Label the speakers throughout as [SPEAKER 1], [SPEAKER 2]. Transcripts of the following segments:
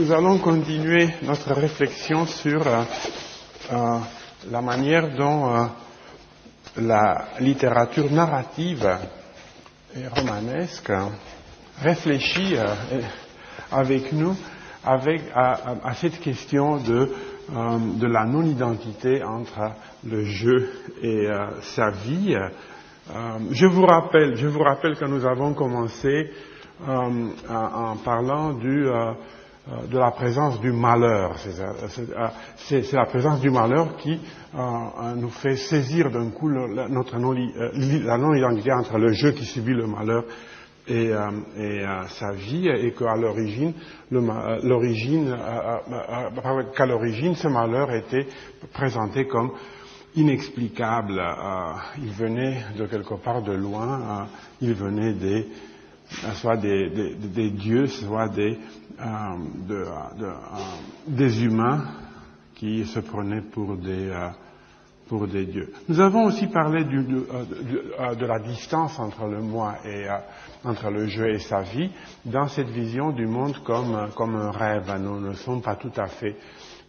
[SPEAKER 1] Nous allons continuer notre réflexion sur euh, euh, la manière dont euh, la littérature narrative et romanesque réfléchit avec nous à, cette question de, la non-identité entre le jeu et sa vie. je vous rappelle, que nous avons commencé en parlant du de la présence du malheur. C'est euh, la présence du malheur qui euh, nous fait saisir d'un coup notre non, la non-identité entre le jeu qui subit le malheur et, et sa vie, et qu'à l'origine, l'origine, qu'à l'origine, ce malheur était présenté comme inexplicable. il venait de quelque part de loin, il venait des, soit des, dieux, soit des, euh, euh, des humains qui se prenaient pour des, euh, pour des dieux. Nous avons aussi parlé de, la distance entre le moi et entre le jeu et sa vie dans cette vision du monde comme, comme un rêve. Nous ne sommes pas tout à fait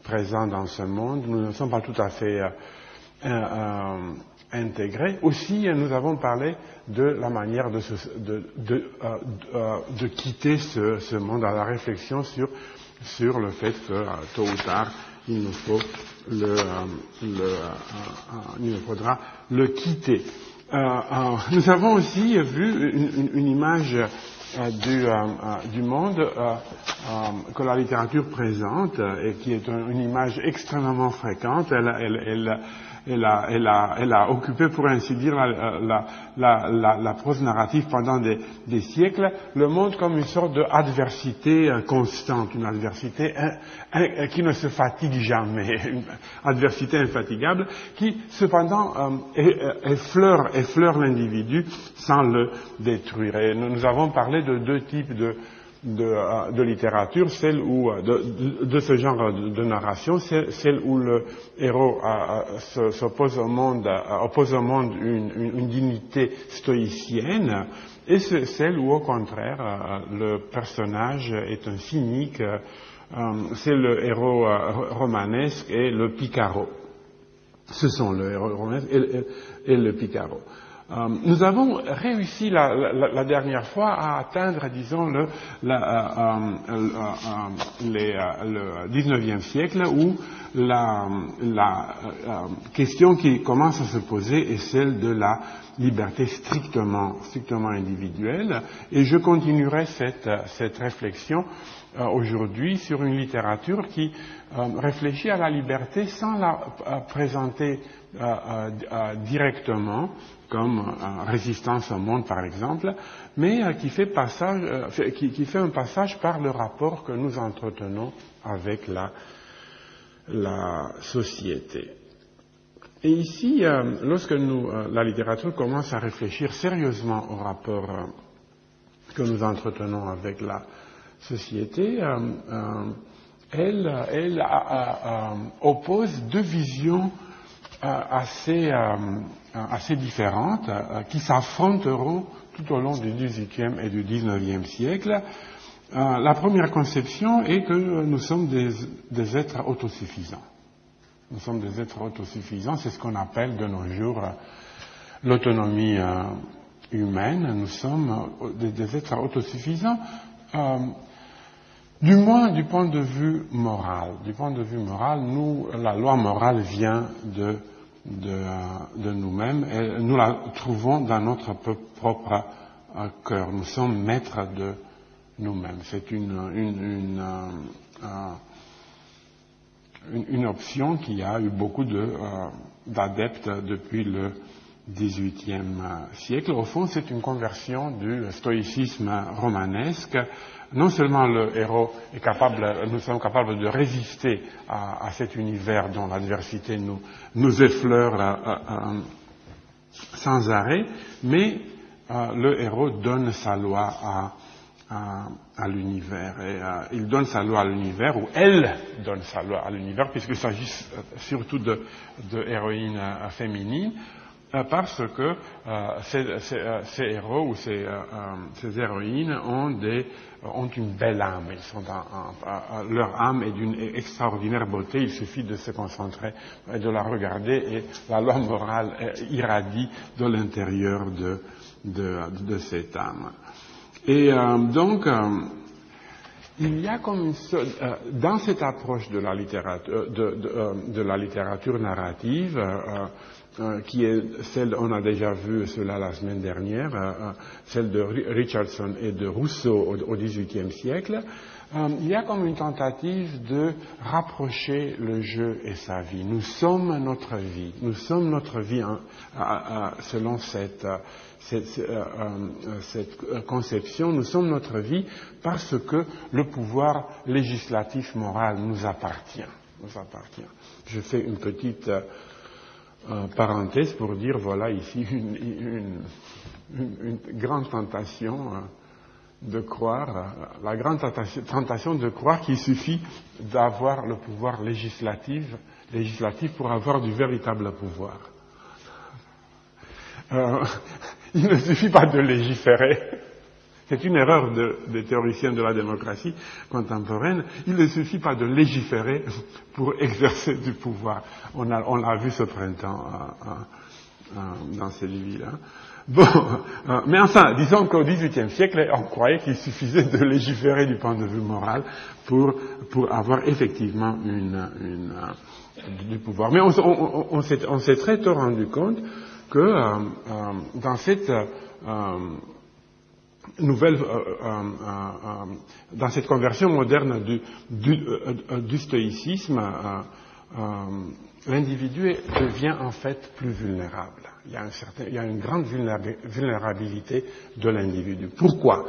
[SPEAKER 1] présents dans ce monde, nous ne sommes pas tout à fait intégrés. Aussi, nous avons parlé de la manière de, de, de, euh, euh, de quitter ce, ce, monde, à la réflexion sur, sur le fait que euh, tôt ou tard, il nous, faut le, le il nous faudra le quitter. nous avons aussi vu une, une, image du, du, monde que la littérature présente et qui est une image extrêmement fréquente. Elle, elle, elle, elle a, elle, a, elle a, occupé, pour ainsi dire, la, la, la prose narrative pendant des, des, siècles, le monde comme une sorte d'adversité euh, constante, une adversité qui ne se fatigue jamais, une adversité infatigable, qui cependant euh, effleure, effleure l'individu sans le détruire. Et nous avons parlé de deux types de, de, euh, de, littérature, celle où, euh, de, ce genre de, narration, celle où le héros euh, s'oppose au monde, oppose au monde une, dignité stoïcienne, et celle où, au contraire, le personnage est un cynique, c'est le héros romanesque et le picaro. Ce sont le héros romanesque et le picaro. Euh, nous avons réussi la, la, la, dernière fois à atteindre, disons, le, la, euh, euh, les, le 19e siècle où la, question qui commence à se poser est celle de la liberté strictement, strictement individuelle. Et je continuerai cette réflexion aujourd'hui sur une littérature qui réfléchit à la liberté sans la présenter directement comme résistance au monde par exemple, mais euh, qui fait, passage, euh, qui, fait un passage par le rapport que nous entretenons avec la, société. Et ici, euh, lorsque la littérature commence à réfléchir sérieusement au rapport que nous entretenons avec la société, elle, elle oppose deux visions assez euh, différentes euh, qui s'affronteront tout au long du XVIIIe et du XIXe siècle. Euh, la première conception est que nous sommes des, êtres autosuffisants. Nous sommes des êtres autosuffisants, c'est ce qu'on appelle de nos jours l'autonomie humaine. Nous sommes des êtres autosuffisants, du moins du point de vue moral. Du point de vue moral, nous, la loi morale vient de de, nous-mêmes et nous la trouvons dans notre propre euh, cœur. Nous sommes maîtres de nous-mêmes. C'est une, une, euh, une, une, option qui a eu beaucoup euh, d'adeptes depuis le XVIIIe siècle. Au fond, c'est une conversion du stoïcisme romanesque non seulement le héros est capable, nous sommes capables de résister à, cet univers dont l'adversité nous, effleure euh, euh, sans arrêt, mais euh, le héros donne sa loi à, l'univers. Il donne sa loi à l'univers, ou elle donne sa loi à l'univers, puisqu'il s'agit surtout de héroïnes féminines. Parce que ces, héros ou ces, héroïnes ont, des, ont, une belle âme. Ils sont leur âme est d'une extraordinaire beauté. Il suffit de se concentrer et de la regarder et la loi morale irradie de l'intérieur de, de, cette âme. Et donc, il y a comme une euh, dans cette approche de la littérature, euh, euh, de, la littérature narrative, qui est celle, on a déjà vu cela la semaine dernière, celle de Richardson et de Rousseau au XVIIIe siècle, il y a comme une tentative de rapprocher le jeu et sa vie. Nous sommes notre vie, nous sommes notre vie selon cette cette, euh, euh, euh, conception, nous sommes notre vie parce que le pouvoir législatif moral nous appartient. Nous appartient. Je fais une petite parenthèse pour dire voilà ici une, une, grande tentation de croire, la grande tentation de croire qu'il suffit d'avoir le pouvoir législatif, législatif pour avoir du véritable pouvoir. Il ne suffit pas de légiférer. C'est une erreur des théoriciens de la démocratie contemporaine. Il ne suffit pas de légiférer pour exercer du pouvoir. On l'a vu ce printemps euh, euh, euh, dans ces livres-là. Bon, mais enfin, disons qu'au XVIIIe siècle, on croyait qu'il suffisait de légiférer du point de vue moral pour, avoir effectivement du pouvoir. Mais on s'est très tôt rendu compte que euh, euh, dans cette euh, nouvelle, dans cette conversion moderne du, stoïcisme, l'individu devient en fait plus vulnérable. Il y a, une grande vulnérabilité de l'individu. Pourquoi?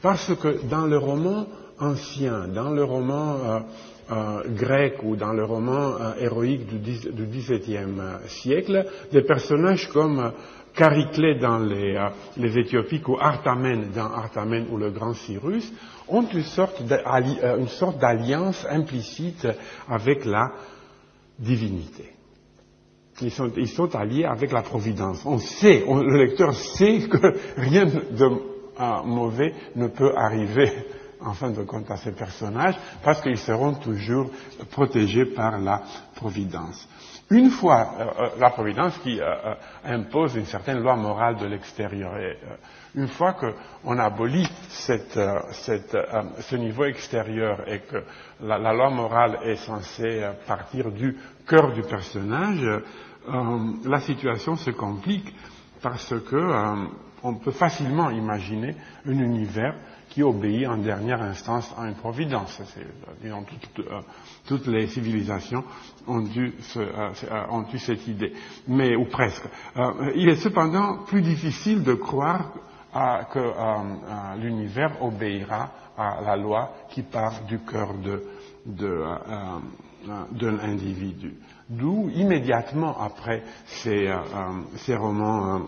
[SPEAKER 1] Parce que dans le roman ancien, dans le roman euh, grec ou dans le roman euh, héroïque du XVIIe euh, siècle, des personnages comme Chariclée dans les, les Éthiopiques ou Artamène dans Artamène ou le grand Cyrus ont une sorte d'alliance implicite avec la divinité. Ils sont, ils sont, alliés avec la providence. On sait, le lecteur sait que rien de mauvais ne peut arriver en fin de compte à ces personnages parce qu'ils seront toujours protégés par la Providence. Une fois euh, euh, la Providence qui euh, impose une certaine loi morale de l'extérieur, et une fois qu'on abolit ce niveau extérieur et que la, la, loi morale est censée partir du cœur du personnage, la situation se complique parce que on peut facilement imaginer un univers qui obéit en dernière instance à une providence. Euh, toutes, les civilisations ont eu, euh, euh, cette idée, mais ou presque. il est cependant plus difficile de croire que l'univers obéira à la loi qui part du cœur de, de l'individu. D'où, immédiatement après ces, romans euh,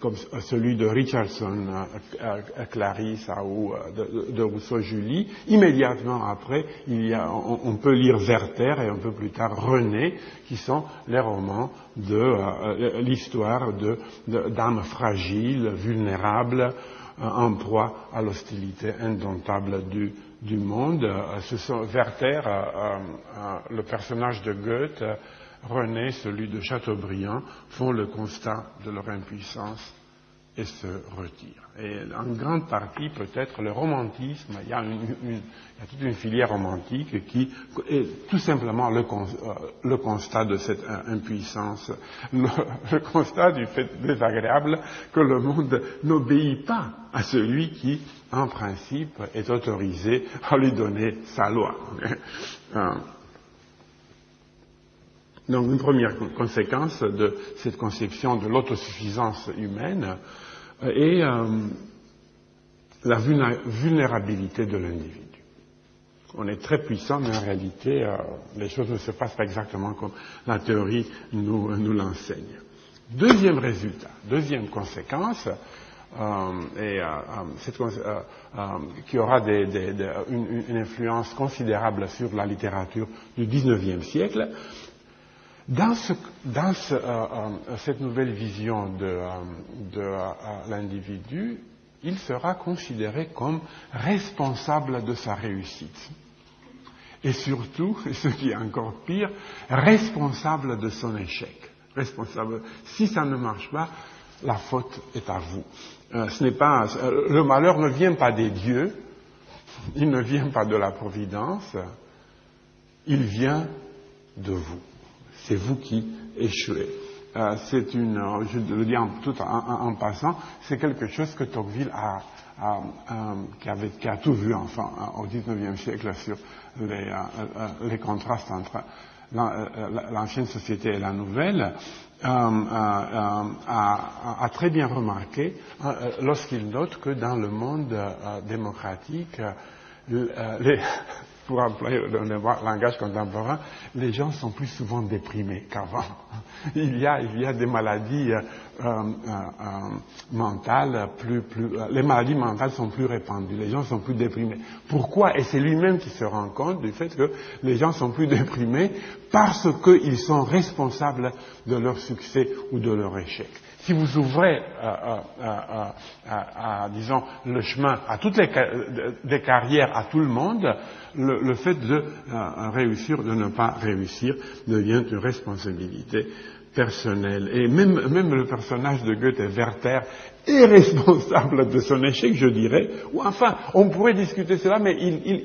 [SPEAKER 1] comme celui de Richardson, euh, Clarisse ou euh, de, Rousseau-Julie. Immédiatement après, il y a, on, peut lire Werther et un peu plus tard René, qui sont les romans de l'histoire d'âmes fragiles, vulnérables, en proie à l'hostilité indomptable du, monde. Werther, le personnage de Goethe, René, celui de Chateaubriand, font le constat de leur impuissance et se retirent. Et en grande partie, peut-être, le romantisme, il y, a toute une filière romantique qui est tout simplement le, euh, constat de cette impuissance, le, constat du fait désagréable que le monde n'obéit pas à celui qui, en principe, est autorisé à lui donner sa loi. Euh, donc une première conséquence de cette conception de l'autosuffisance humaine euh, est euh, la vulnérabilité de l'individu. On est très puissant, mais en réalité, euh, les choses ne se passent pas exactement comme la théorie nous, l'enseigne. Deuxième résultat, deuxième conséquence, qui aura une, influence considérable sur la littérature du XIXe siècle, Dans, cette nouvelle vision de, l'individu, il sera considéré comme responsable de sa réussite. Et surtout, ce qui est encore pire, responsable de son échec. Responsable. Si ça ne marche pas, la faute est à vous. Euh, ce n'est pas, euh, le malheur ne vient pas des dieux, il ne vient pas de la providence, il vient de vous. C'est vous qui échouez. Euh, c'est une, je le dis en, tout en, passant, c'est quelque chose que Tocqueville a, qui, a tout vu enfin au XIXe siècle sur les, les contrastes entre l'ancienne société et la nouvelle. Euh, euh, a, très bien remarqué euh, lorsqu'il note que dans le monde démocratique, les, pour employer le langage contemporain, les gens sont plus souvent déprimés qu'avant. Il y a, il y a des maladies euh, euh, euh, mentales plus, plus, les maladies mentales sont plus répandues, les gens sont plus déprimés. Pourquoi? Et c'est lui-même qui se rend compte du fait que les gens sont plus déprimés parce qu'ils sont responsables de leur succès ou de leur échec si vous ouvrez, disons, le chemin à toutes les des carrières à tout le monde, le, fait de réussir, de ne pas réussir, devient une responsabilité personnelle. Et même, même le personnage de Goethe, Werther, est responsable de son échec, je dirais. Ou enfin, on pourrait discuter cela, mais il, il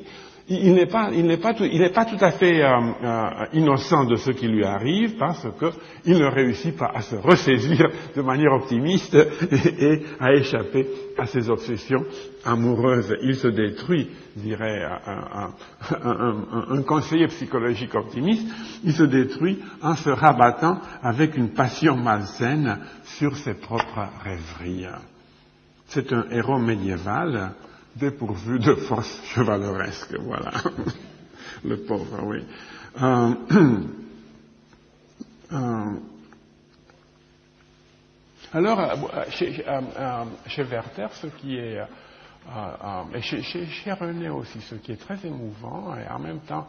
[SPEAKER 1] il n'est pas, pas, pas, tout à fait euh, euh, innocent de ce qui lui arrive parce qu'il ne réussit pas à se ressaisir de manière optimiste et, à échapper à ses obsessions amoureuses. Il se détruit, dirait un, un, conseiller psychologique optimiste, il se détruit en se rabattant avec une passion malsaine sur ses propres rêveries. C'est un héros médiéval dépourvu de force chevaleresque. Voilà. Le pauvre, oui. Euh, euh, alors, euh, chez, chez, Werther, ce qui est, et chez, chez, René aussi, ce qui est très émouvant et en même temps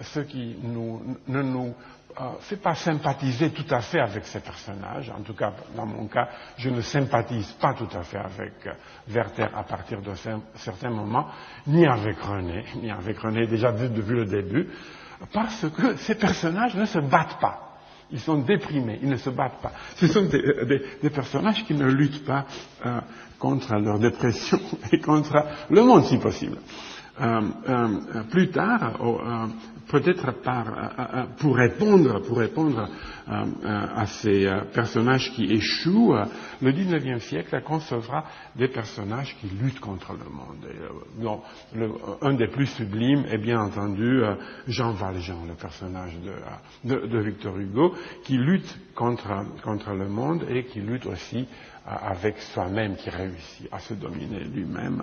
[SPEAKER 1] ce qui nous, ne nous euh, fait pas sympathiser tout à fait avec ces personnages. En tout cas, dans mon cas, je ne sympathise pas tout à fait avec euh, Werther à partir de certains moments, ni avec René, ni avec René déjà depuis le début, parce que ces personnages ne se battent pas. Ils sont déprimés, ils ne se battent pas. Ce sont des, euh, personnages qui ne luttent pas contre leur dépression et contre le monde si possible. plus tard, peut-être pour répondre, pour répondre à ces euh, personnages qui échouent, le XIXe siècle concevra des personnages qui luttent contre le monde. Euh, un des plus sublimes est bien entendu euh, Jean Valjean, le personnage de, Victor Hugo, qui lutte contre le monde et qui lutte aussi avec soi-même, qui réussit à se dominer lui-même.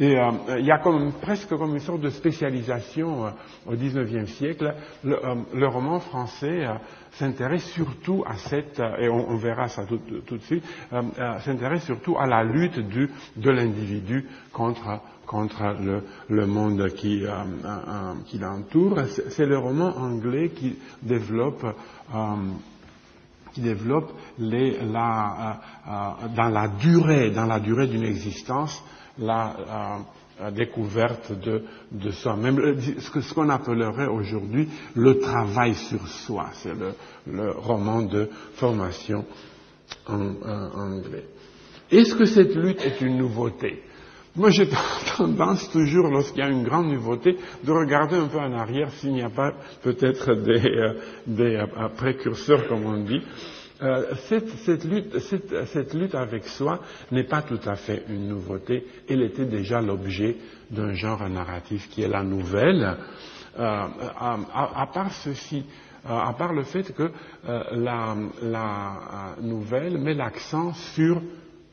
[SPEAKER 1] Euh, il y a comme, presque comme une sorte de spécialisation euh, au XIXe siècle. Le, euh, roman français s'intéresse surtout à cette, et on, verra ça tout, de suite, s'intéresse surtout à la lutte de l'individu contre, le, le, monde qui, l'entoure. C'est le roman anglais qui développe dans la durée, dans la durée d'une existence, la, découverte de, soi-même, ce qu'on appellerait aujourd'hui le travail sur soi. C'est le, roman de formation en, anglais. Est-ce que cette lutte est une nouveauté? Moi, j'ai tendance toujours, lorsqu'il y a une grande nouveauté, de regarder un peu en arrière s'il n'y a pas peut-être des, euh, euh, précurseurs, comme on dit. Euh, cette, lutte, avec soi n'est pas tout à fait une nouveauté, elle était déjà l'objet d'un genre narratif qui est la nouvelle, euh, à, part ceci, euh, à part le fait que la, nouvelle met l'accent sur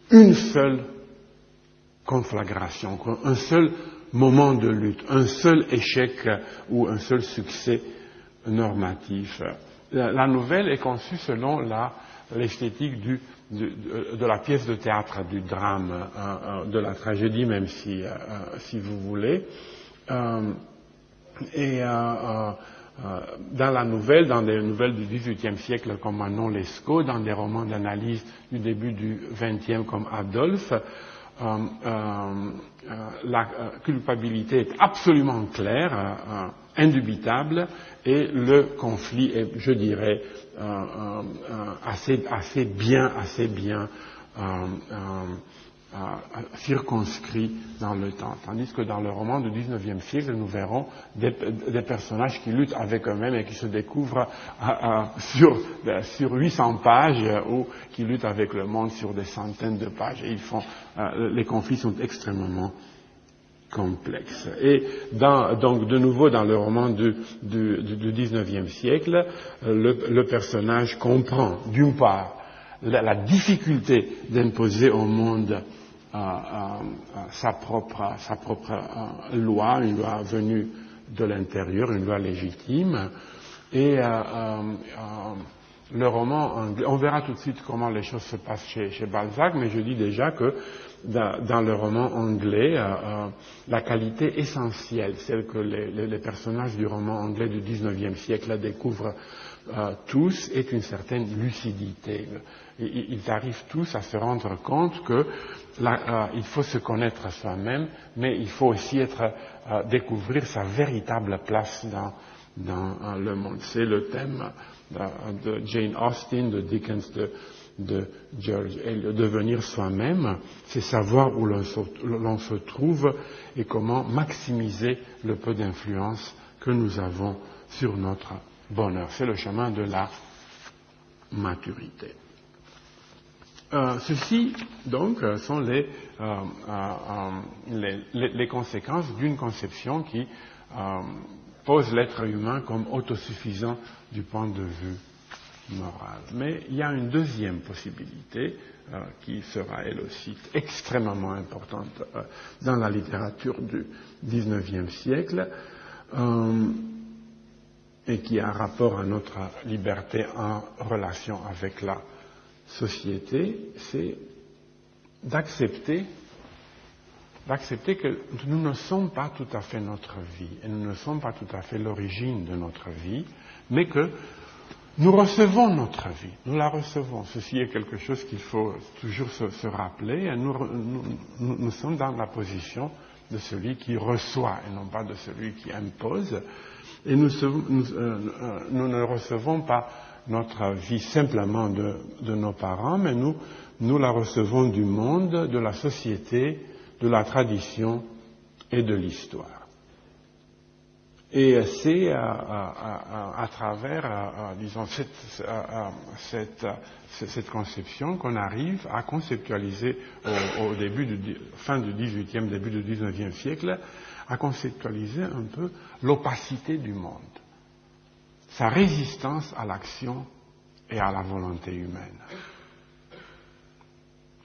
[SPEAKER 1] une seule conflagration, un seul moment de lutte, un seul échec ou un seul succès normatif la, nouvelle est conçue selon l'esthétique de, la pièce de théâtre, du drame, euh, euh, de la tragédie même si, euh, si vous voulez. et dans la nouvelle, dans des nouvelles du XVIIIe siècle comme Manon Lescaut, dans des romans d'analyse du début du XXe comme Adolphe, la culpabilité est absolument claire, indubitable, et le conflit est, je dirais, assez, assez, bien, assez bien circonscrit dans le temps. Tandis que dans le roman du XIXe siècle, nous verrons des, personnages qui luttent avec eux-mêmes et qui se découvrent sur, sur 800 pages ou qui luttent avec le monde sur des centaines de pages. Et les conflits sont extrêmement complexes. Et donc, de nouveau, dans le roman du, XIXe siècle, le, personnage comprend, d'une part, la difficulté d'imposer au monde sa propre, sa propre euh, loi, une loi venue de l'intérieur, une loi légitime. Et euh, euh, le roman on verra tout de suite comment les choses se passent chez, chez Balzac, mais je dis déjà que dans, le roman anglais, la qualité essentielle, celle que les, les, les, personnages du roman anglais du XIXe siècle découvrent tous, est une certaine lucidité. Ils arrivent tous à se rendre compte que euh, il faut se connaître soi-même, mais il faut aussi être, euh, découvrir sa véritable place dans, dans euh, le monde. C'est le thème de Jane Austen, de Dickens, de, de George. Devenir soi-même, c'est savoir où l'on se, trouve et comment maximiser le peu d'influence que nous avons sur notre bonheur. C'est le chemin de la maturité. Euh, ceci, donc, euh, sont les, euh, les, les conséquences d'une conception qui pose l'être humain comme autosuffisant du point de vue Mais il y a une deuxième possibilité qui sera elle aussi extrêmement importante dans la littérature du XIXe siècle et qui a un rapport à notre liberté en relation avec la société, c'est d'accepter d'accepter que nous ne sommes pas tout à fait notre vie et nous ne sommes pas tout à fait l'origine de notre vie, mais que nous recevons notre vie, nous la recevons. Ceci est quelque chose qu'il faut toujours se, rappeler. Nous, sommes dans la position de celui qui reçoit et non pas de celui qui impose. Et nous, nous euh, ne recevons pas notre vie simplement de, nos parents, mais nous, nous la recevons du monde, de la société, de la tradition et de l'histoire. Et c'est à, travers, disons, cette, cette, conception qu'on arrive à conceptualiser au, début du, fin du XVIIIe, début du XIXe siècle, à conceptualiser un peu l'opacité du monde sa résistance à l'action et à la volonté humaine.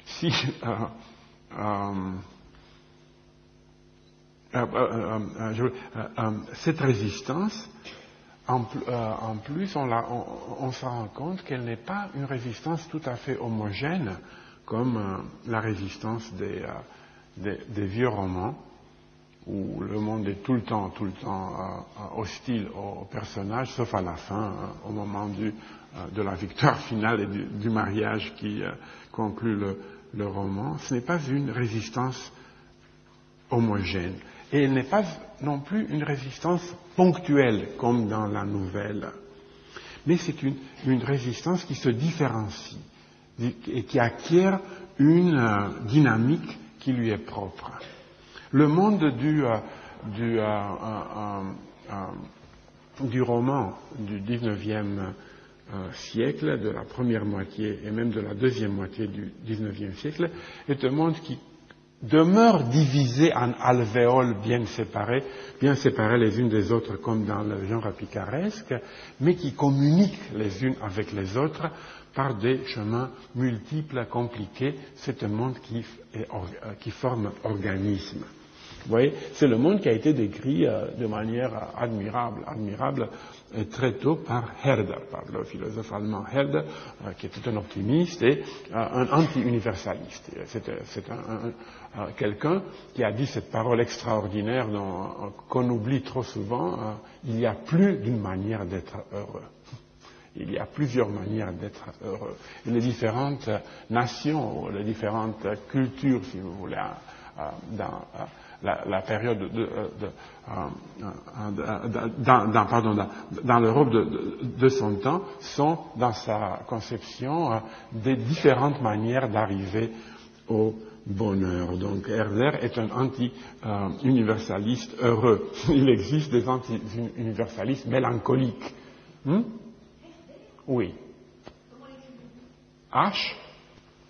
[SPEAKER 1] Si euh, euh, euh, cette résistance, en, plus, on, se rend compte qu'elle n'est pas une résistance tout à fait homogène comme la résistance des vieux romans où le monde est tout le temps, tout le temps euh, hostile aux, personnages, sauf à la fin, euh, au moment du, euh, de la victoire finale et du, mariage qui conclut le, roman. Ce n'est pas une résistance homogène. Et elle n'est pas non plus une résistance ponctuelle, comme dans la nouvelle. Mais c'est une, résistance qui se différencie et qui acquiert une dynamique qui lui est propre. Le monde du, euh, euh, euh, du, roman du XIXe siècle, de la première moitié et même de la deuxième moitié du XIXe siècle, est un monde qui demeure divisé en alvéoles bien séparées, bien séparées les unes des autres comme dans le genre picaresque, mais qui communiquent les unes avec les autres par des chemins multiples, compliqués. C'est un monde qui, qui forme organisme. Vous voyez, c'est le monde qui a été décrit euh, de manière admirable, admirable euh, très tôt par Herder, par le philosophe allemand Herder, euh, qui était un optimiste et un anti-universaliste. C'est quelqu'un qui a dit cette parole extraordinaire qu'on oublie trop souvent, il y a plus d'une manière d'être heureux. Il y a plusieurs manières d'être heureux. Les différentes nations, les différentes cultures, si vous voulez, dans la, période de, dans, dans, l'Europe de, son temps sont dans sa conception euh, des différentes manières d'arriver au bonheur. Donc Herder est un anti-universaliste heureux. Il existe des anti-universalistes mélancoliques. Hmm? Oui. H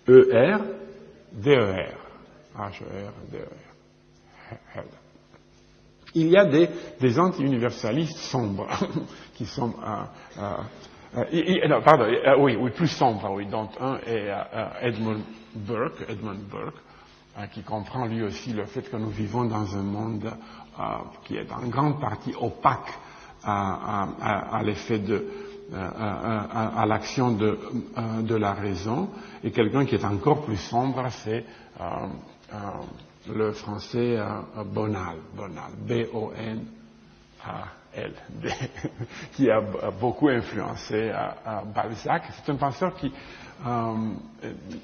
[SPEAKER 1] E Il y a des, anti-universalistes sombres qui sont euh, euh, euh pardon, euh, oui, oui, plus sombres, oui, dont un est Edmund Burke, Edmund Burke, qui comprend lui aussi le fait que nous vivons dans un monde qui est en grande partie opaque à, l'effet de à l'action de, de, la raison, et quelqu'un qui est encore plus sombre, c'est le français Bonal, Bonal, B-O-N-A-L, qui a beaucoup influencé Balzac. C'est un penseur qui euh,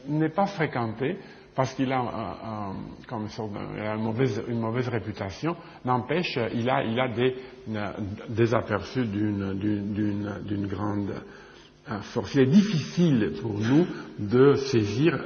[SPEAKER 1] n'est pas fréquenté parce qu'il a, comme une, mauvaise, réputation, n'empêche, il a, il a des, des aperçus d'une grande Il est difficile pour nous de saisir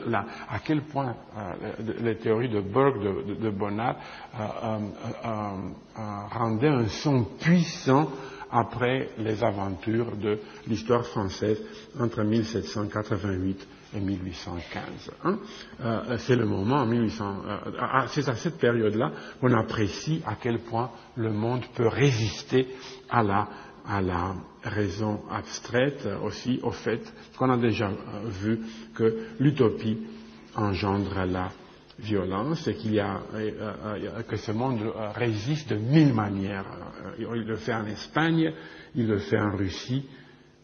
[SPEAKER 1] à quel point euh, les théories de Burke, de, de, Bonnat, euh, euh, rendaient un son puissant après les aventures de l'histoire française entre 1788 et 1815. Hein. c'est le moment, 1800, c'est à cette période-là qu'on apprécie à quel point le monde peut résister à la à la raison abstraite aussi au fait qu'on a déjà euh, vu que l'utopie engendre la violence et qu'il y a, euh, euh, que ce monde résiste de mille manières. Il le fait en Espagne, il le fait en Russie,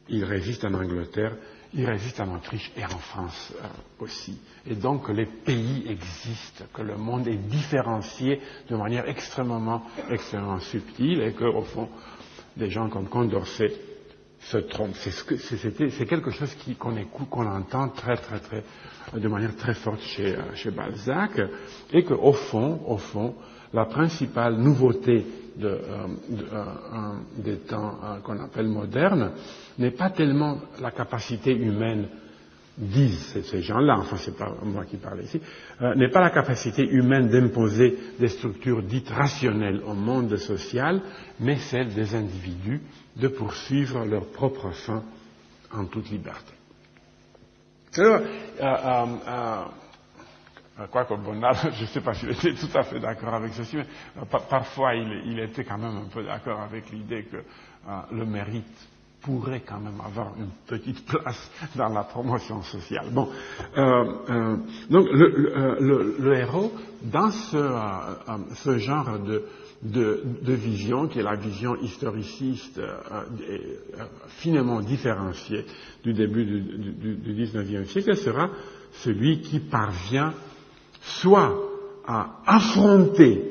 [SPEAKER 1] il résiste en Angleterre, il résiste en Autriche et en France aussi. Et donc les pays existent, que le monde est différencié de manière extrêmement, extrêmement subtile et qu'au fond, des gens comme Condorcet se trompent. C'est quelque chose qu'on écoute, qu'on entend très, très, très, de manière très forte chez, euh, Balzac, et qu'au fond, au fond, la principale nouveauté euh, euh, des temps qu'on appelle modernes n'est pas tellement la capacité humaine disent ces gens-là, enfin c'est pas moi qui parle ici, euh, n'est pas la capacité humaine d'imposer des structures dites rationnelles au monde social, mais celle des individus de poursuivre leur propre fin en toute liberté. Alors, euh, euh, euh quoi que Bonnard, je ne sais pas s'il était tout à fait d'accord avec ceci, mais parfois il, était quand même un peu d'accord avec l'idée que le mérite pourrait quand même avoir une petite place dans la promotion sociale. Bon, euh, euh, donc le, euh, le, héros, dans ce, euh, ce genre de, de, de, vision, qui est la vision historiciste finement différenciée du début du, 19e siècle, sera celui qui parvient soit à affronter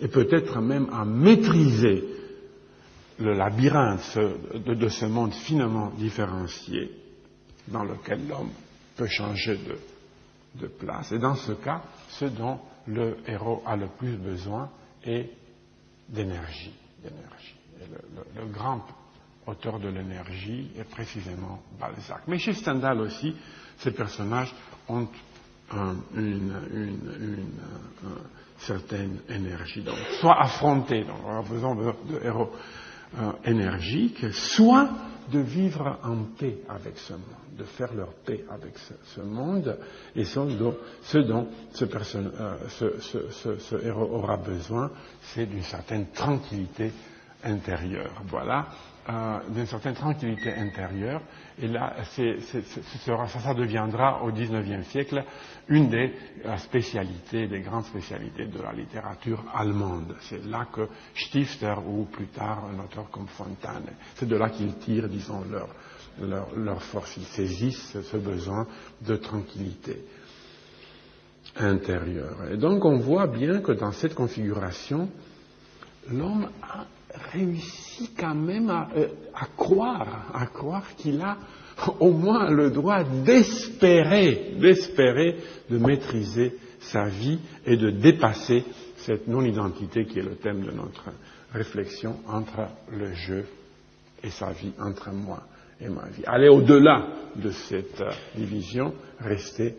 [SPEAKER 1] et peut-être même à maîtriser le labyrinthe de, ce monde finement différencié dans lequel l'homme peut changer de, place. Et dans ce cas, ce dont le héros a le plus besoin est d'énergie. Le, grand auteur de l'énergie est précisément Balzac. Mais chez Stendhal aussi, ces personnages ont une, certaine énergie. Donc, soit affrontés, donc on a besoin de héros euh, énergique, soit de vivre en paix avec ce monde, de faire leur paix avec ce, monde, et ce dont, euh, ce, héros aura besoin, c'est d'une certaine tranquillité intérieure. Voilà, euh, d'une certaine tranquillité intérieure. Et là, ça, deviendra au XIXe siècle une des euh, spécialités, des grandes spécialités de la littérature allemande. C'est là que Stifter ou plus tard un auteur comme Fontane, c'est de là qu'ils tirent, disons, leur, leur, leur force. Ils saisissent ce besoin de tranquillité intérieure. Et donc on voit bien que dans cette configuration, l'homme a réussi quand même à, euh, à croire, à croire qu'il a au moins le droit d'espérer, d'espérer de maîtriser sa vie et de dépasser cette non-identité qui est le thème de notre réflexion entre le jeu et sa vie, entre moi et ma vie. Aller au-delà de cette division, rester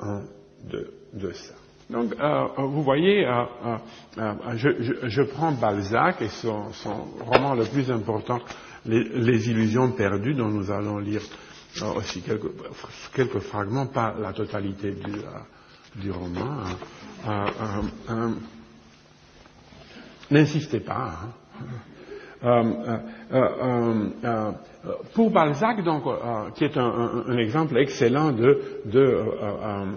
[SPEAKER 1] en de, de ça. Donc, euh, vous voyez, euh, euh, je, je, prends Balzac et son, roman le plus important, les, illusions perdues, dont nous allons lire aussi quelques, fragments, pas la totalité du, roman. Hein. N'insistez pas. Hein. Euh, euh, euh, pour Balzac, donc, qui est un, exemple excellent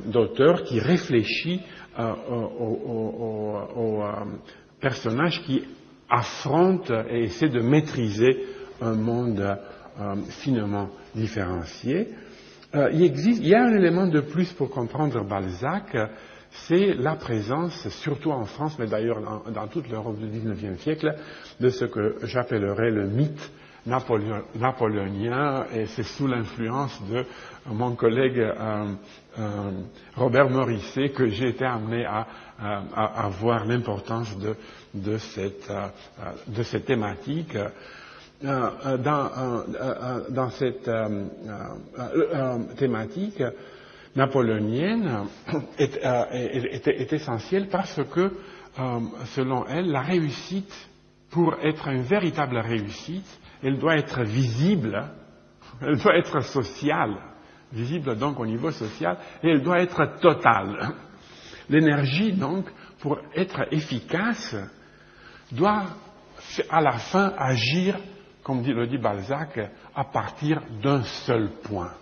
[SPEAKER 1] d'auteur de, qui réfléchit au, au, personnage qui affronte et essaie de maîtriser un monde finement différencié. il, y a un élément de plus pour comprendre Balzac, c'est la présence, surtout en France, mais d'ailleurs dans, dans, toute l'Europe du XIXe siècle, de ce que j'appellerais le mythe napoléonien, et c'est sous l'influence de mon collègue euh, euh, Robert Morisset que j'ai été amené à, voir l'importance de, euh, cette thématique. Dans, cette thématique, napoléonienne est, essentielle parce que, selon elle, la réussite, pour être une véritable réussite, elle doit être visible, elle doit être sociale, visible donc au niveau social, et elle doit être totale. L'énergie, donc, pour être efficace, doit à la fin agir, comme le dit Balzac, à partir d'un seul point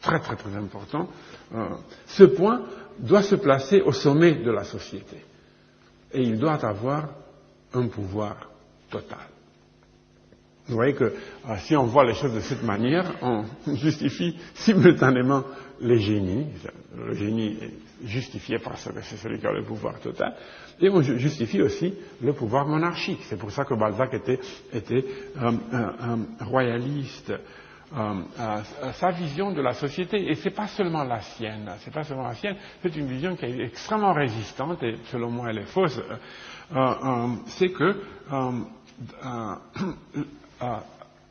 [SPEAKER 1] très très très important, euh, ce point doit se placer au sommet de la société. Et il doit avoir un pouvoir total. Vous voyez que euh, si on voit les choses de cette manière, on justifie simultanément les génies. Le génie est justifié parce que c'est celui qui a le pouvoir total. Et on justifie aussi le pouvoir monarchique. C'est pour ça que Balzac était, était euh, royaliste. Euh, euh, sa vision de la société, et c'est pas seulement la sienne, c'est pas seulement la sienne, c'est une vision qui est extrêmement résistante, et selon moi elle est fausse, c'est que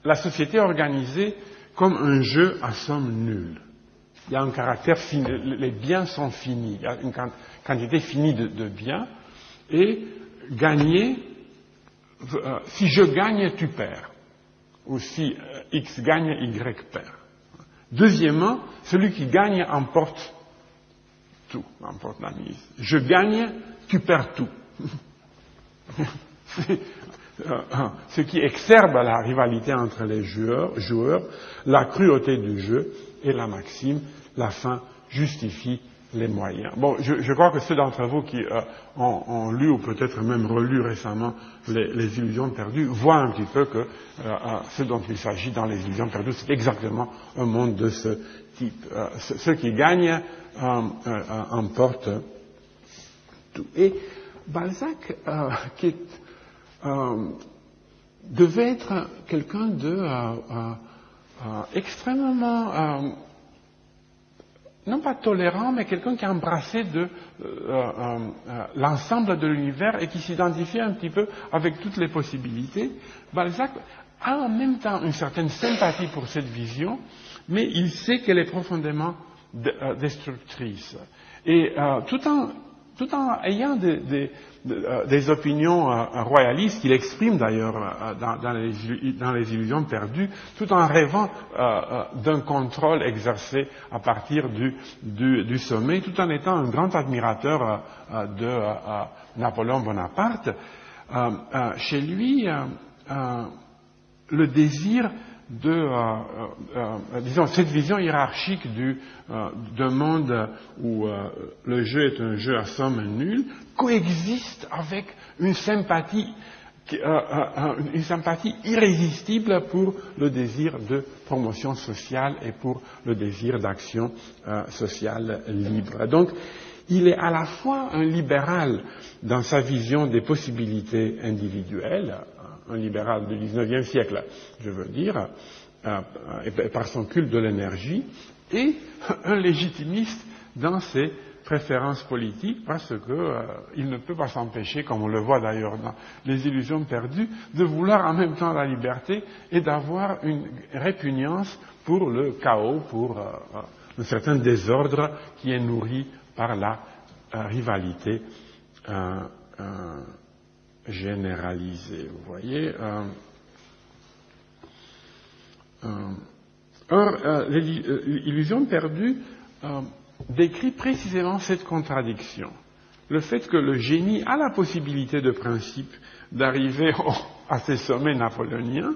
[SPEAKER 1] la société organisée comme un jeu à somme nulle. Il y a un caractère fini, les biens sont finis, il y a une quantité finie de, biens, et gagner, si je gagne, tu perds ou si euh, X gagne, Y perd. Deuxièmement, celui qui gagne emporte tout, emporte la mise. Je gagne, tu perds tout. Ce qui exerbe la rivalité entre les joueurs, joueurs, la cruauté du jeu et la maxime, la fin justifie les moyens. Bon, je, je crois que ceux d'entre vous qui euh, ont, ont, lu ou peut-être même relu récemment les, les, illusions perdues voient un petit peu que euh, euh ce dont il s'agit dans les illusions perdues, c'est exactement un monde de ce type. Euh, ceux qui gagnent euh, emportent tout. Et Balzac, qui est, devait être quelqu'un de extrêmement non pas tolérant, mais quelqu'un qui a embrassé de, euh, euh, euh, l'ensemble de l'univers et qui s'identifie un petit peu avec toutes les possibilités, Balzac a en même temps une certaine sympathie pour cette vision, mais il sait qu'elle est profondément euh, destructrice. Et euh, tout en tout en ayant des, des, euh, des opinions euh, royalistes qu'il exprime d'ailleurs euh, dans, dans, les illusions perdues, tout en rêvant d'un contrôle exercé à partir du, du, sommet, tout en étant un grand admirateur de Napoléon Bonaparte, chez lui, le désir de, disons, cette vision hiérarchique du, monde où le jeu est un jeu à somme nulle coexiste avec une sympathie une sympathie irrésistible pour le désir de promotion sociale et pour le désir d'action euh, sociale libre. Donc, il est à la fois un libéral dans sa vision des possibilités individuelles, un libéral du XIXe siècle, je veux dire, euh, et par son culte de l'énergie, et un légitimiste dans ses préférence politique parce qu'il euh, ne peut pas s'empêcher, comme on le voit d'ailleurs dans les illusions perdues, de vouloir en même temps la liberté et d'avoir une répugnance pour le chaos, pour euh, euh, un certain désordre qui est nourri par la rivalité généralisée. Vous voyez. or, l'illusion perdue décrit précisément cette contradiction. Le fait que le génie a la possibilité de principe d'arriver à ces sommets napoléoniens,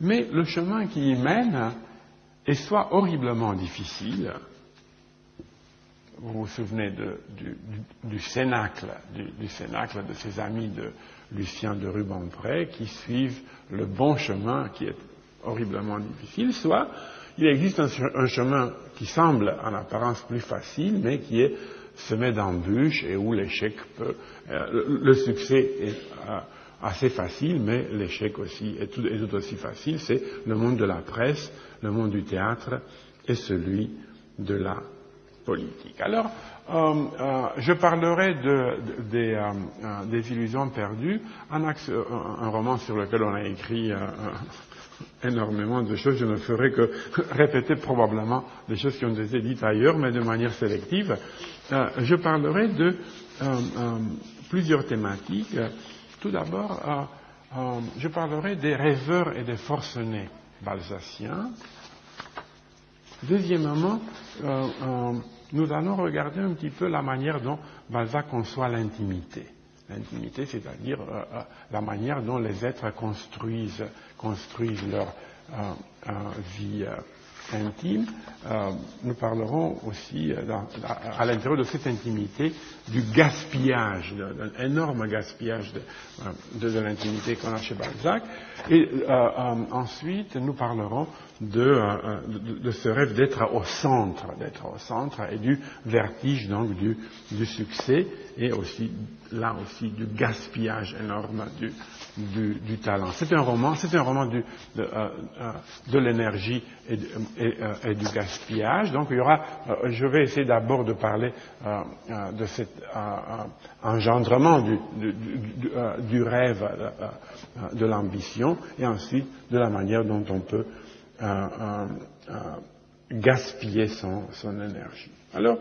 [SPEAKER 1] mais le chemin qui y mène est soit horriblement difficile, vous vous souvenez du, cénacle, du, cénacle de ses amis de Lucien de Rubempré qui suivent le bon chemin qui est horriblement difficile, soit il existe un, chemin qui semble en apparence plus facile, mais qui est semé d'embûches et où l'échec peut. Euh, le, succès est euh, assez facile, mais l'échec aussi est tout, aussi facile. C'est le monde de la presse, le monde du théâtre et celui de la politique. Alors, euh, je parlerai des, illusions perdues, un, un, roman sur lequel on a écrit énormément de choses. Je ne ferai que répéter probablement des choses qui ont été dites ailleurs, mais de manière sélective. Euh, je parlerai de euh, euh, plusieurs thématiques. Tout d'abord, je parlerai des rêveurs et des forcenés balsaciens. Deuxièmement, nous allons regarder un petit peu la manière dont Balzac conçoit l'intimité. L'intimité, c'est-à-dire la manière dont les êtres construisent leur euh, euh, vie euh, intime, nous parlerons aussi à l'intérieur de cette intimité du gaspillage, d'un énorme gaspillage de, de, l'intimité qu'on a chez Balzac. Et ensuite, nous parlerons de, de ce rêve d'être au centre, d'être au centre et du vertige donc du, succès et aussi là aussi du gaspillage énorme du, talent. C'est un roman, c'est un roman euh, euh, de l'énergie et, et, euh, du gaspillage. Donc il y aura, je vais essayer d'abord de parler de cet engendrement du rêve, de l'ambition, et ensuite de la manière dont on peut gaspiller son, son énergie. Alors,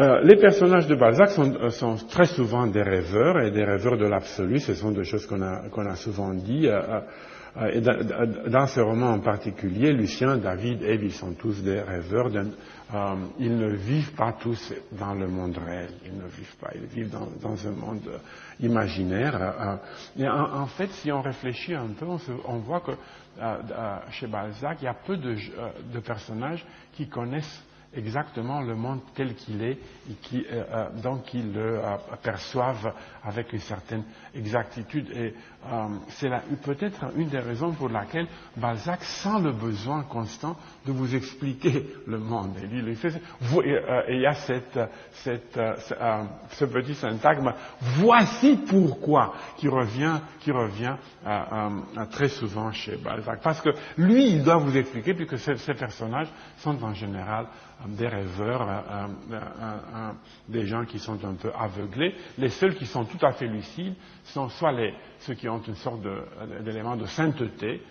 [SPEAKER 1] euh, les personnages de Balzac euh, sont, très souvent des rêveurs et des rêveurs de l'absolu. Ce sont des choses qu'on a, souvent dit. Euh, et dans, ce roman en particulier, Lucien, David, Eve, ils sont tous des rêveurs. ils ne vivent pas tous dans le monde réel. Ils ne vivent pas. Ils vivent dans, un monde imaginaire. et en, fait, si on réfléchit un peu, on, voit que chez Balzac, il y a peu de personnages qui connaissent exactement le monde tel qu'il est et qui, euh, euh donc le euh, perçoivent avec une certaine exactitude. Euh, c'est peut-être une des raisons pour laquelle Balzac sent le besoin constant de vous expliquer le monde. Et il, y a cette, cette, ce petit syntagme voici pourquoi qui revient, qui revient très souvent chez Balzac. Parce que lui, il doit vous expliquer, puisque ces personnages sont en général des rêveurs, des gens qui sont un peu aveuglés. Les seuls qui sont tout à fait lucides sont soit les, ceux qui ont une sorte d'élément de, sainteté,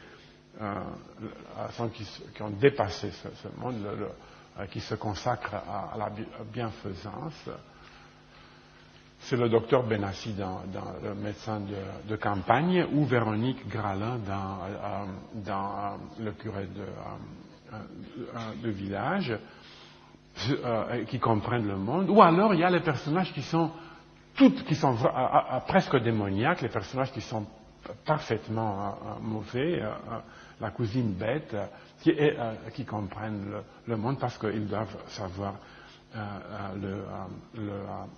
[SPEAKER 1] euh, qui, ont dépassé ce, monde, euh, qui se consacrent à, la bienfaisance. C'est le docteur Benassi dans, le médecin de, campagne ou Véronique Gralin dans, euh, dans le curé de, de village. Euh, qui comprennent le monde, ou alors il y a les personnages qui sont toutes qui sont presque démoniaques, les personnages qui sont parfaitement mauvais, la cousine bête, qui, comprennent le, monde parce qu'ils doivent savoir le,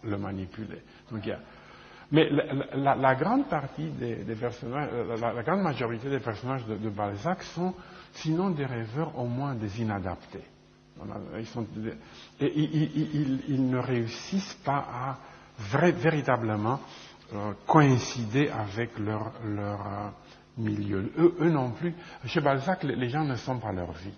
[SPEAKER 1] le, manipuler. Donc, mais la, grande partie des, personnages, euh, la, grande majorité des personnages de, Balzac sont, sinon des rêveurs, au moins des inadaptés. Ils, ne réussissent pas à véritablement euh, coïncider avec leur, leur euh, milieu. Eux, eux, non plus. Chez Balzac, les gens ne sont pas leur vie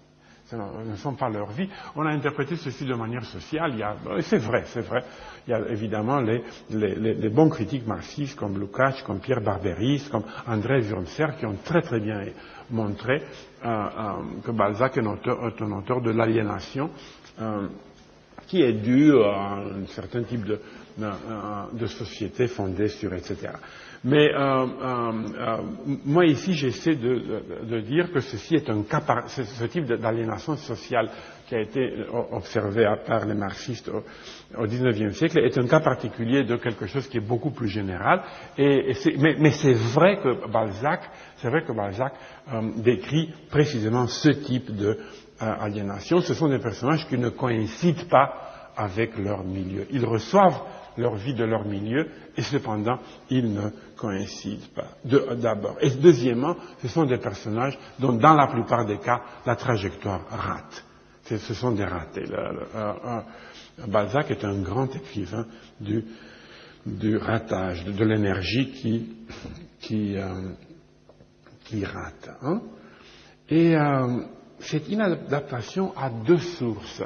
[SPEAKER 1] ne sont pas leur vie. On a interprété ceci de manière sociale. C'est vrai, c'est vrai. Il y a évidemment les, bons critiques marxistes comme Lukács, comme Pierre Barberis, comme André Wurmser, qui ont très très bien montré euh, euh, que Balzac est un auteur, de l'aliénation, euh, qui est dû à un certain type de, de société fondée sur etc. Mais euh, euh, euh, moi ici, j'essaie de, dire que ceci est un cas, ce type d'aliénation sociale qui a été observé par les marxistes au, XIXe siècle est un cas particulier de quelque chose qui est beaucoup plus général. Et, mais, c'est vrai que Balzac, c'est vrai que Balzac décrit précisément ce type d'aliénation. Ce sont des personnages qui ne coïncident pas avec leur milieu. Ils reçoivent leur vie de leur milieu, et cependant, ils ne coïncident pas, d'abord. Et deuxièmement, ce sont des personnages dont, dans la plupart des cas, la trajectoire rate. Ce sont des ratés. Balzac est un grand écrivain du, ratage, de, l'énergie qui, euh, rate. Hein. Et euh, cette inadaptation a deux sources.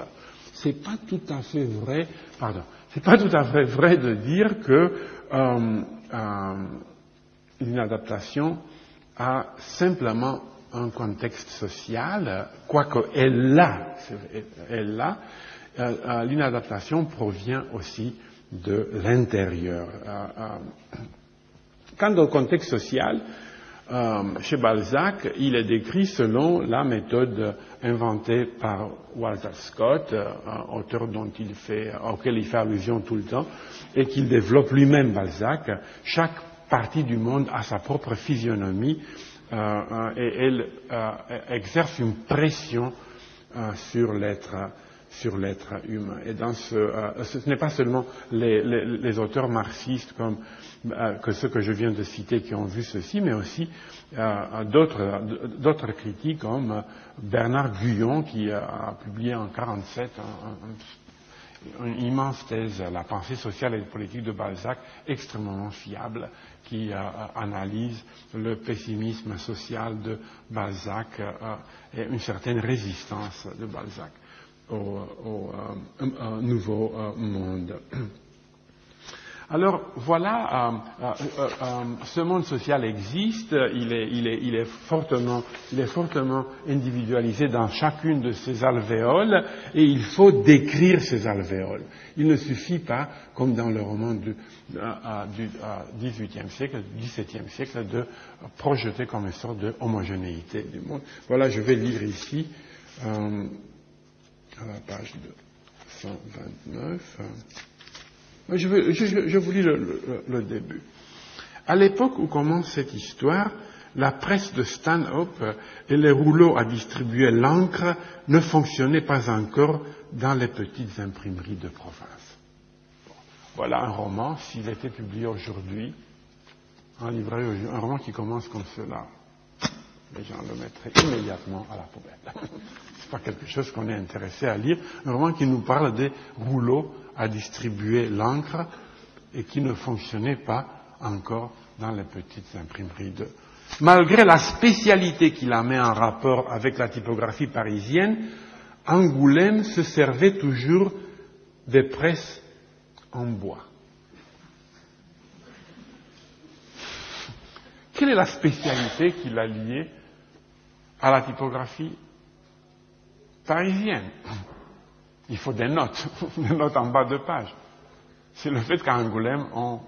[SPEAKER 1] C'est pas tout à fait vrai, pardon, c'est pas tout à fait vrai de dire que euh, euh, une adaptation a simplement un contexte social, quoique elle l'a, elle l'a, euh, l'inadaptation provient aussi de l'intérieur. Quant au contexte social, euh, chez Balzac, il est décrit selon la méthode inventée par Walter Scott, euh, auteur dont il fait, auquel il fait allusion tout le temps, et qu'il développe lui-même Balzac. Chaque partie du monde a sa propre physionomie euh, et elle exerce une pression sur l'être sur l'être humain. Et dans ce, euh, ce n'est pas seulement les, auteurs marxistes comme euh, ceux que je viens de citer qui ont vu ceci, mais aussi euh, d'autres critiques comme Bernard Guyon qui a publié en 1947 une immense thèse, La pensée sociale et politique de Balzac, extrêmement fiable, qui analyse le pessimisme social de Balzac et une certaine résistance de Balzac au, euh, nouveau euh, monde. Alors voilà, euh, ce monde social existe, il est, fortement, individualisé dans chacune de ces alvéoles et il faut décrire ces alvéoles. Il ne suffit pas, comme dans le roman du, du XVIIIe siècle, du XVIIe siècle, de projeter comme une sorte de homogénéité du monde. Voilà, je vais lire ici à la page 129. Je, vous lis le, début. À l'époque où commence cette histoire, la presse de Stanhope et les rouleaux à distribuer l'encre ne fonctionnaient pas encore dans les petites imprimeries de province. voilà un roman, s'il était publié aujourd'hui, un livret, un roman qui commence comme cela. Les gens le mettraient immédiatement à la poubelle. pas quelque chose qu'on est intéressé à lire. Un roman qui nous parle des rouleaux à distribuer l'encre et qui ne fonctionnait pas encore dans les petites imprimeries. Malgré la spécialité qui la met en rapport avec la typographie parisienne, Angoulême se servait toujours des presses en bois. Quelle est la spécialité qui l'a liée à la typographie parisienne. Il faut des notes, des notes en bas de page. C'est le fait qu'à Angoulême, on,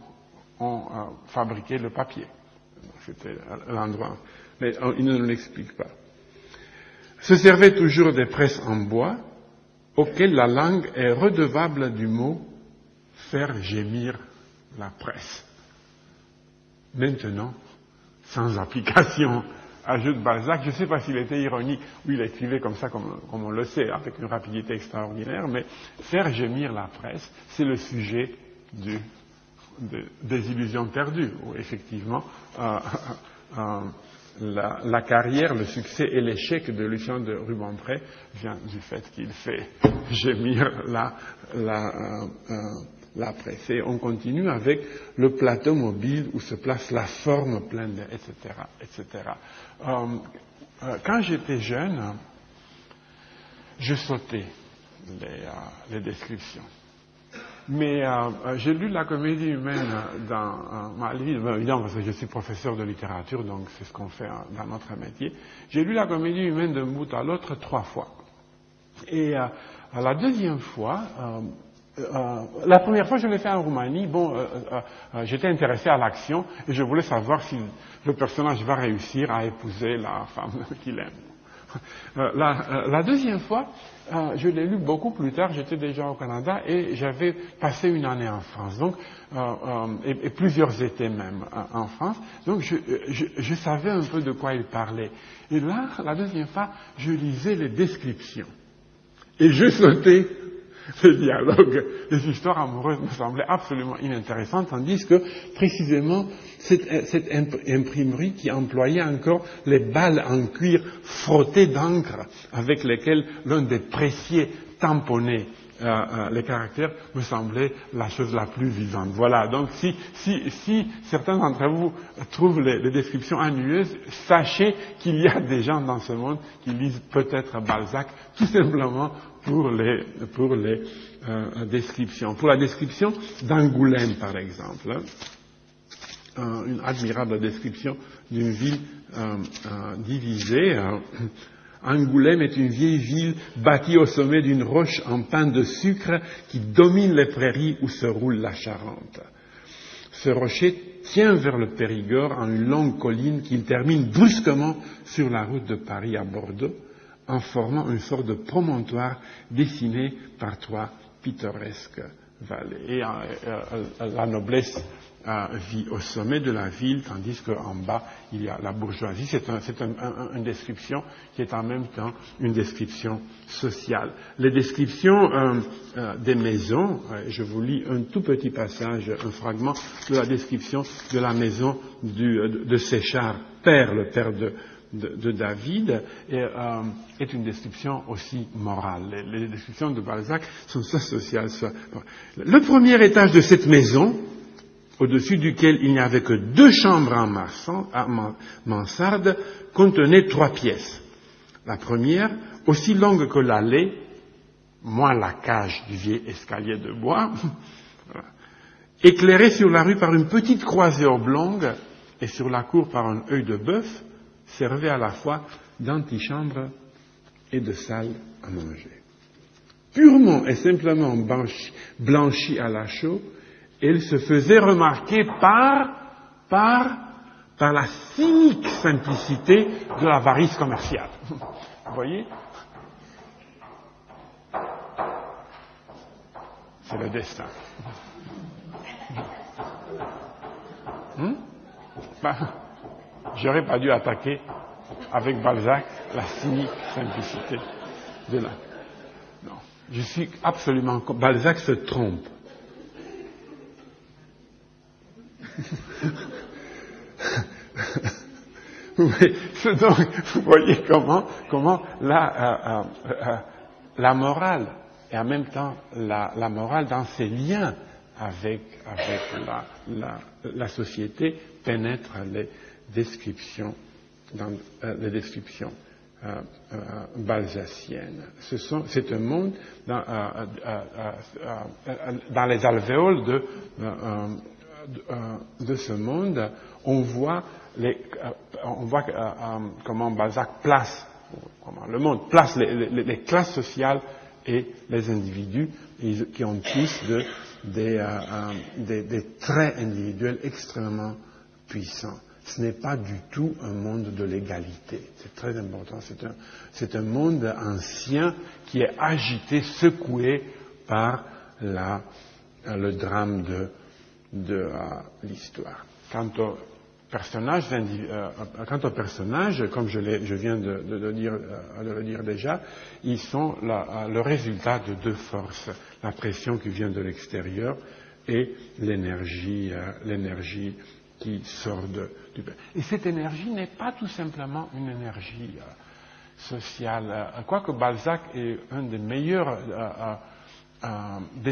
[SPEAKER 1] on euh, fabriquait le papier. C'était l'endroit. Mais il ne nous l'explique pas. Se servait toujours des presses en bois, auxquelles la langue est redevable du mot faire gémir la presse. Maintenant, sans application. Ajoute Balzac, je ne sais pas s'il était ironique ou il écrivait comme ça, comme, on le sait, avec une rapidité extraordinaire, mais faire gémir la presse, c'est le sujet des illusions perdues, où effectivement, euh, euh, la, carrière, le succès et l'échec de Lucien de Rubempré vient du fait qu'il fait gémir la, la, euh, presse. Et on continue avec le plateau mobile où se place la forme pleine, etc., etc. Euh, euh, quand j'étais jeune, je sautais les descriptions. Mais euh, euh, j'ai lu la comédie humaine dans euh, ma vie, évidemment parce que je suis professeur de littérature, donc c'est ce qu'on fait dans notre métier. J'ai lu la comédie humaine d'un bout à l'autre trois fois. Et à la deuxième fois, la première fois je l'ai fait en Roumanie, bon, j'étais intéressé à l'action et je voulais savoir si le personnage va réussir à épouser la femme qu'il aime. La, deuxième fois, euh, je l'ai lu beaucoup plus tard, j'étais déjà au Canada et j'avais passé une année en France, donc, euh, euh, et, plusieurs étés même en France, donc je, je, savais un peu de quoi il parlait. Et là, la deuxième fois, je lisais les descriptions. Et je sautais le dialogue, les histoires amoureuses me semblaient absolument inintéressantes, tandis que précisément cette, imprimerie qui employait encore les balles en cuir frottées d'encre avec lesquelles l'un des pressiers tamponnait euh, euh, les caractères me semblait la chose la plus vivante. Voilà, donc si, si, certains d'entre vous trouvent les, descriptions ennuyeuses, sachez qu'il y a des gens dans ce monde qui lisent peut-être Balzac tout simplement pour les, pour les euh, descriptions. Pour la description d'Angoulême, par exemple, hein, une admirable description d'une ville euh, euh, divisée. Angoulême est une vieille ville bâtie au sommet d'une roche en pain de sucre qui domine les prairies où se roule la Charente. Ce rocher tient vers le Périgord en une longue colline qui termine brusquement sur la route de Paris à Bordeaux en formant une sorte de promontoire dessiné par trois pittoresques vallées. Et euh, euh, la noblesse euh, vit au sommet de la ville, tandis qu'en bas, il y a la bourgeoisie. C'est une description qui est en même temps une description sociale. Les descriptions des maisons, je vous lis un tout petit passage, un fragment de la description de la maison de Séchard, père, le père de, de, David euh, est une description aussi morale. Les, descriptions de Balzac sont soit sociales, soit... Le premier étage de cette maison, au-dessus duquel il n'y avait que deux chambres en mansarde, contenait trois pièces. La première, aussi longue que l'allée, moins la cage du vieil escalier de bois, éclairée sur la rue par une petite croisée oblongue et sur la cour par un œil de bœuf, servait à la fois d'antichambre et de salle à manger. Purement et simplement blanchie à la chaux, elle se faisait remarquer par, par, par la cynique simplicité de l'avarice commerciale. Vous voyez? C'est le destin. Hmm? Ben, J'aurais pas dû attaquer avec Balzac la cynique simplicité de la. Non. Je suis absolument. Balzac se trompe. donc, vous voyez comment, comment la, euh, euh, euh, la morale et en même temps la, morale dans ses liens avec, la, société pénètre les, descriptions, dans les descriptions euh, balsaciennes. C'est un monde dans les alvéoles de, de, ce monde, on voit, les, on voit comment Balzac place, comment le monde place les, classes sociales et les individus qui ont tous de, des, des, des traits individuels extrêmement puissants ce n'est pas du tout un monde de l'égalité. C'est très important. C'est un, monde ancien qui est agité, secoué par le drame de, de l'histoire. Quant euh, aux personnages, comme je, viens de, dire, euh, le dire, déjà, ils sont euh, le résultat de deux forces la pression qui vient de l'extérieur et l'énergie, l'énergie qui sort de, du. Et cette énergie n'est pas tout simplement une énergie sociale. Quoique Balzac est un des meilleurs euh, euh, de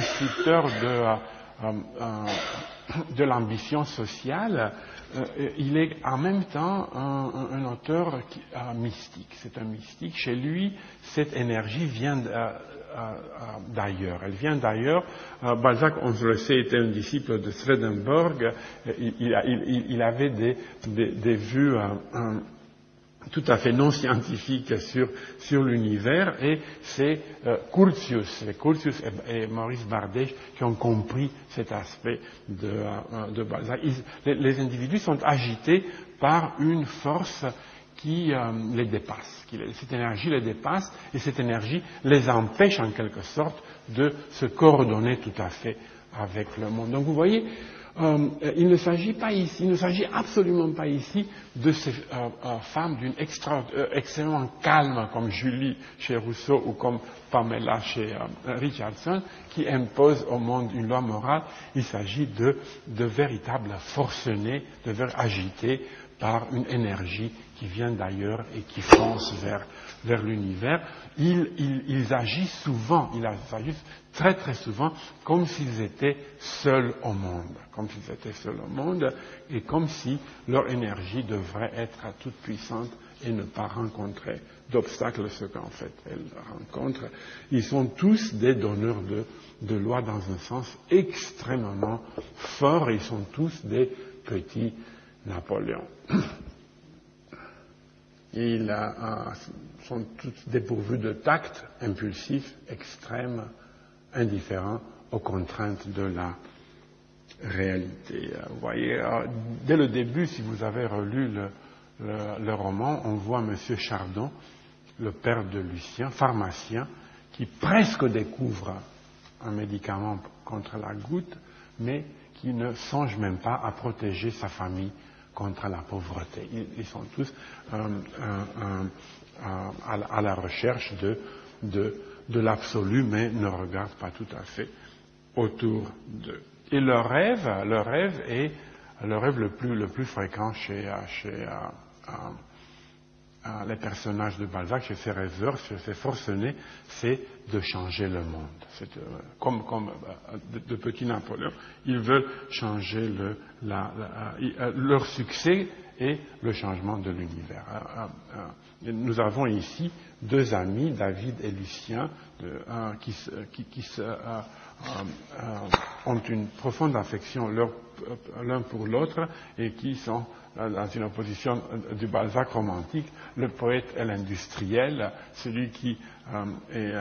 [SPEAKER 1] l'ambition sociale, euh, il est en même temps un, auteur mystique. C'est un mystique. Chez lui, cette énergie vient d'ailleurs. Elle vient d'ailleurs. Balzac, on le sait, était un disciple de Swedenborg. Il, avait des, des vues tout à fait non scientifique sur, sur l'univers et c'est euh, Curtius, Curtius et, Maurice Bardet qui ont compris cet aspect de, euh, les, individus sont agités par une force qui euh, les dépasse, cette énergie les dépasse et cette énergie les empêche en quelque sorte de se coordonner tout à fait avec le monde. Donc vous voyez, euh, il ne s'agit pas ici, il ne s'agit absolument pas ici de ces euh, euh, femmes d'une extrêmement calme comme Julie chez Rousseau ou comme Pamela chez Richardson qui imposent au monde une loi morale. Il s'agit de, de véritables forcenés, de véritables agités par une énergie qui vient d'ailleurs et qui fonce vers, vers l'univers. Ils, agissent souvent, ils agissent très très souvent comme s'ils étaient seuls au monde, comme s'ils étaient seuls au monde et comme si leur énergie devrait être toute puissante et ne pas rencontrer d'obstacles, ce qu'en fait elles rencontrent. Ils sont tous des donneurs de, de loi dans un sens extrêmement fort, ils sont tous des petits Napoléon. Ils sont tous dépourvus de tact, impulsifs, extrêmes, indifférents aux contraintes de la réalité. Vous voyez, euh, dès le début, si vous avez relu le, roman, on voit M. Chardon, le père de Lucien, pharmacien, qui presque découvre un médicament contre la goutte, mais qui ne songe même pas à protéger sa famille contre la pauvreté. Ils, sont tous euh, euh, euh, à, la recherche de, l'absolu, mais ne regardent pas tout à fait autour d'eux. Et leur rêve, leur rêve est le rêve le plus, fréquent chez, les personnages de Balzac, chez ces rêveurs, chez ces forcenés, c'est de changer le monde. Euh, comme, euh, de, petits Napoléon, ils veulent changer euh, leur succès et le changement de l'univers. Nous avons ici deux amis, David et Lucien, qui ont une profonde affection l'un pour l'autre et qui sont dans une opposition du Balzac romantique, le poète et l'industriel, celui qui est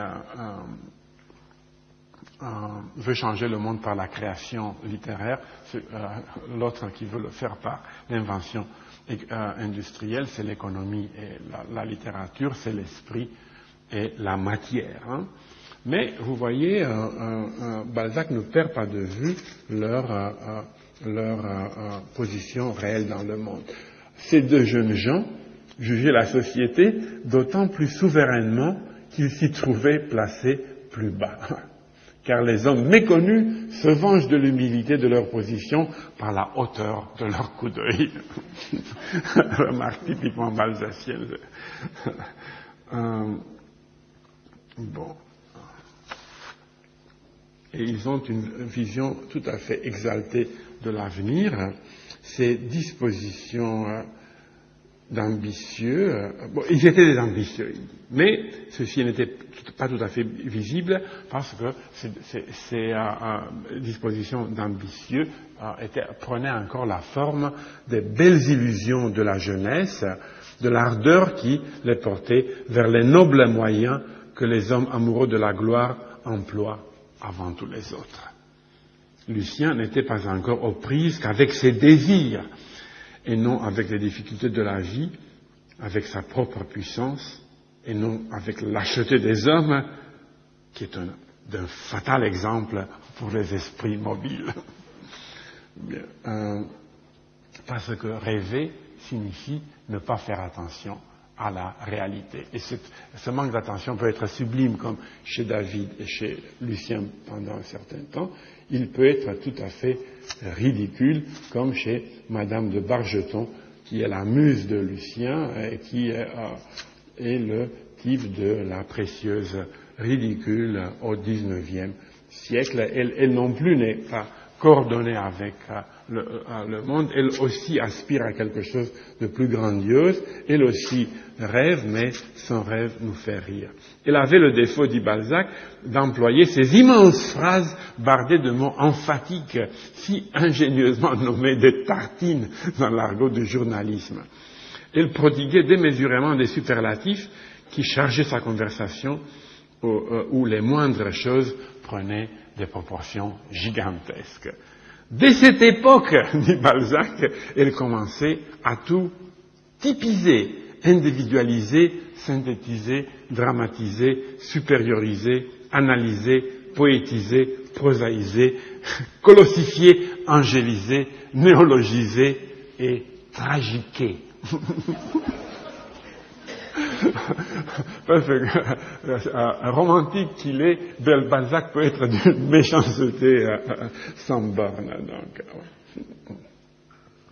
[SPEAKER 1] euh, veut changer le monde par la création littéraire, euh, l'autre qui veut le faire par l'invention euh, industrielle, c'est l'économie et la, littérature, c'est l'esprit et la matière. Hein. Mais vous voyez, Balzac ne perd pas de vue leur, leur position réelle dans le monde. Ces deux jeunes gens jugeaient la société d'autant plus souverainement qu'ils s'y trouvaient placés plus bas car les hommes méconnus se vengent de l'humilité de leur position par la hauteur de leur coup d'œil. Remarque typiquement balsacienne. Euh, bon. Et ils ont une vision tout à fait exaltée de l'avenir. Ces dispositions euh, d'ambitieux. Euh, ils étaient des ambitieux, mais ceci n'était pas tout à fait visible parce que ces, euh, dispositions d'ambitieux prenaient encore la forme des belles illusions de la jeunesse, de l'ardeur qui les portait vers les nobles moyens que les hommes amoureux de la gloire emploient avant tous les autres. Lucien n'était pas encore aux prises qu'avec ses désirs et non avec les difficultés de la vie, avec sa propre puissance, et non avec lâcheté des hommes, qui est un, fatal exemple pour les esprits mobiles. Euh, parce que rêver signifie ne pas faire attention à la réalité. Et ce manque d'attention peut être sublime, comme chez David et chez Lucien pendant un certain temps. Il peut être tout à fait ridicule, comme chez Madame de Bargeton, qui est la muse de Lucien et qui est, euh, est le type de la précieuse ridicule au XIXe siècle. Elle, elle non plus n'est pas coordonnée avec euh, euh, le, monde, elle aussi aspire à quelque chose de plus grandiose, elle aussi rêve, mais son rêve nous fait rire. Elle avait le défaut, dit Balzac, d'employer ces immenses phrases bardées de mots emphatiques, si ingénieusement nommées des tartines dans l'argot du journalisme. Elle prodiguait démesurément des superlatifs qui chargeaient sa conversation, euh, où les moindres choses prenaient des proportions gigantesques. Dès cette époque, dit Balzac, elle commençait à tout typiser, individualiser, synthétiser, dramatiser, supérioriser, analyser, poétiser, prosaïser, colossifier, angéliser, néologiser et tragiquer. Parce que, un romantique qu'il est, Bel Balzac peut être d'une méchanceté euh, euh, sans borne. Donc, euh,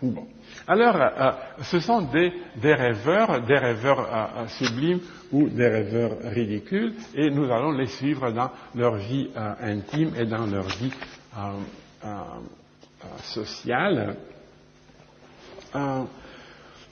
[SPEAKER 1] bon. Alors, ce sont des, rêveurs, des rêveurs sublimes ou des rêveurs ridicules, et nous allons les suivre dans leur vie intime et dans leur vie sociale.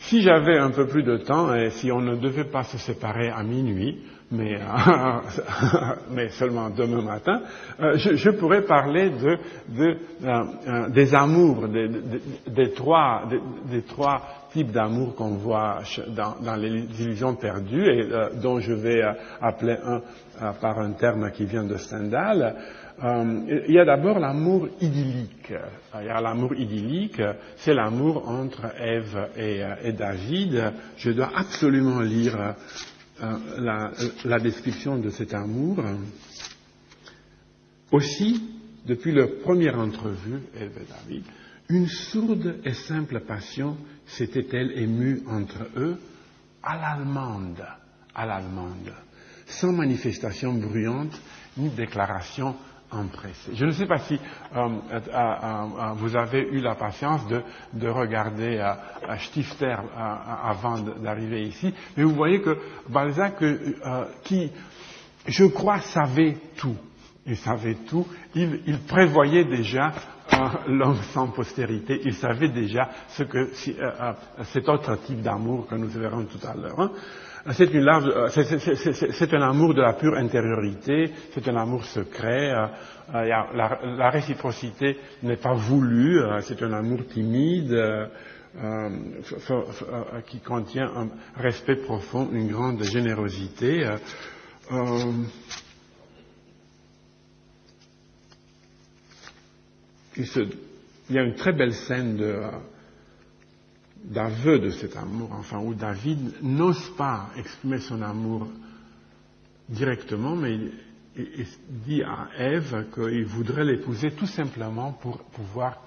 [SPEAKER 1] Si j'avais un peu plus de temps et si on ne devait pas se séparer à minuit, mais, seulement demain matin, euh, je, pourrais parler euh, euh des amours, des, trois, types d'amour qu'on voit dans, les illusions perdues et dont je vais appeler un par un terme qui vient de Stendhal. Euh, il y a d'abord l'amour idyllique. Il y a l'amour idyllique, c'est l'amour entre Ève et, David. Je dois absolument lire euh, la, la, description de cet amour. Aussi, depuis leur première entrevue, Ève et David, une sourde et simple passion s'était-elle émue entre eux? À l'allemande, à l'allemande, sans manifestation bruyante ni déclaration je ne sais pas si euh, euh, euh, vous avez eu la patience de, regarder Stifter avant d'arriver ici, mais vous voyez que Balzac, qui, je crois, savait tout, il savait tout, il, prévoyait déjà l'homme sans postérité, il savait déjà ce que cet autre type d'amour que nous verrons tout à l'heure. Hein. C'est, euh, c'est, un amour de la pure intériorité, c'est un amour secret. Euh, euh, la, réciprocité n'est pas voulue, c'est un amour timide qui contient un respect profond, une grande générosité. il y a une très belle scène de d'aveu de cet amour, enfin, où David n'ose pas exprimer son amour directement, mais il, dit à Ève qu'il voudrait l'épouser tout simplement pour pouvoir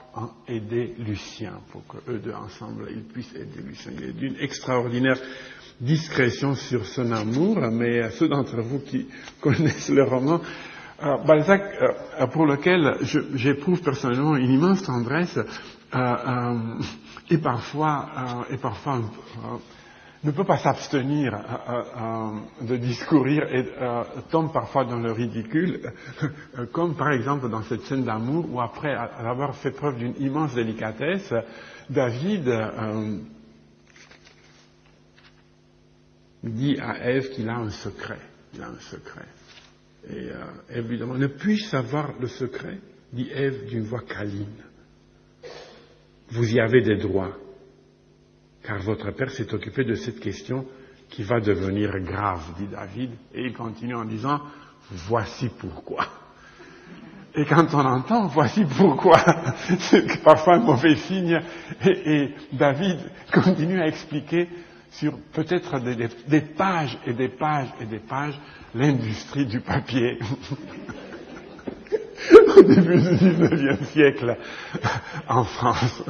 [SPEAKER 1] aider Lucien, pour qu'eux deux ensemble ils puissent aider Lucien. Il est d'une extraordinaire discrétion sur son amour, mais ceux d'entre vous qui connaissent le roman, euh, Balzac, euh, pour lequel j'éprouve personnellement une immense tendresse, et parfois, euh, et parfois euh, ne peut pas s'abstenir euh, de discourir et tombe parfois dans le ridicule, comme par exemple dans cette scène d'amour où après avoir fait preuve d'une immense délicatesse, David dit à Ève qu'il a un secret. Il a un secret. Et ne puis-je savoir le secret? dit Ève d'une voix câline vous y avez des droits, car votre Père s'est occupé de cette question qui va devenir grave, dit David, et il continue en disant, voici pourquoi. Et quand on entend voici pourquoi, c'est parfois un mauvais signe, et, David continue à expliquer sur peut-être des, pages et des pages et des pages l'industrie du papier. au début du 19e siècle en France.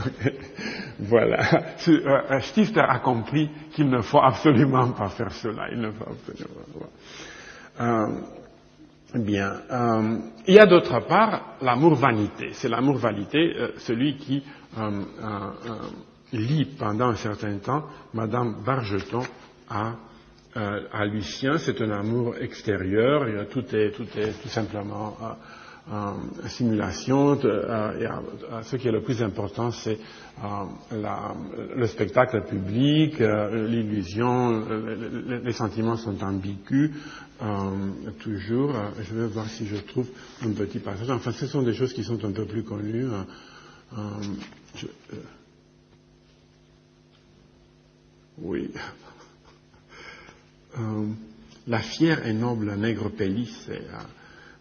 [SPEAKER 1] voilà. Euh, Stifter a compris qu'il ne faut absolument pas faire cela. Il ne faut absolument pas. Euh, bien. Euh, il y a d'autre part l'amour vanité. C'est l'amour vanité, euh, celui qui lit pendant un certain temps Madame Bargeton à euh, à Lucien, c'est un amour extérieur, tout est, tout est tout simplement euh, simulation. Euh, ce qui est le plus important, c'est le spectacle public, l'illusion, les sentiments sont ambigus. toujours, je vais voir si je trouve un petit passage. Enfin, ce sont des choses qui sont un peu plus connues. oui. Euh, la fière et noble nègre Pélis,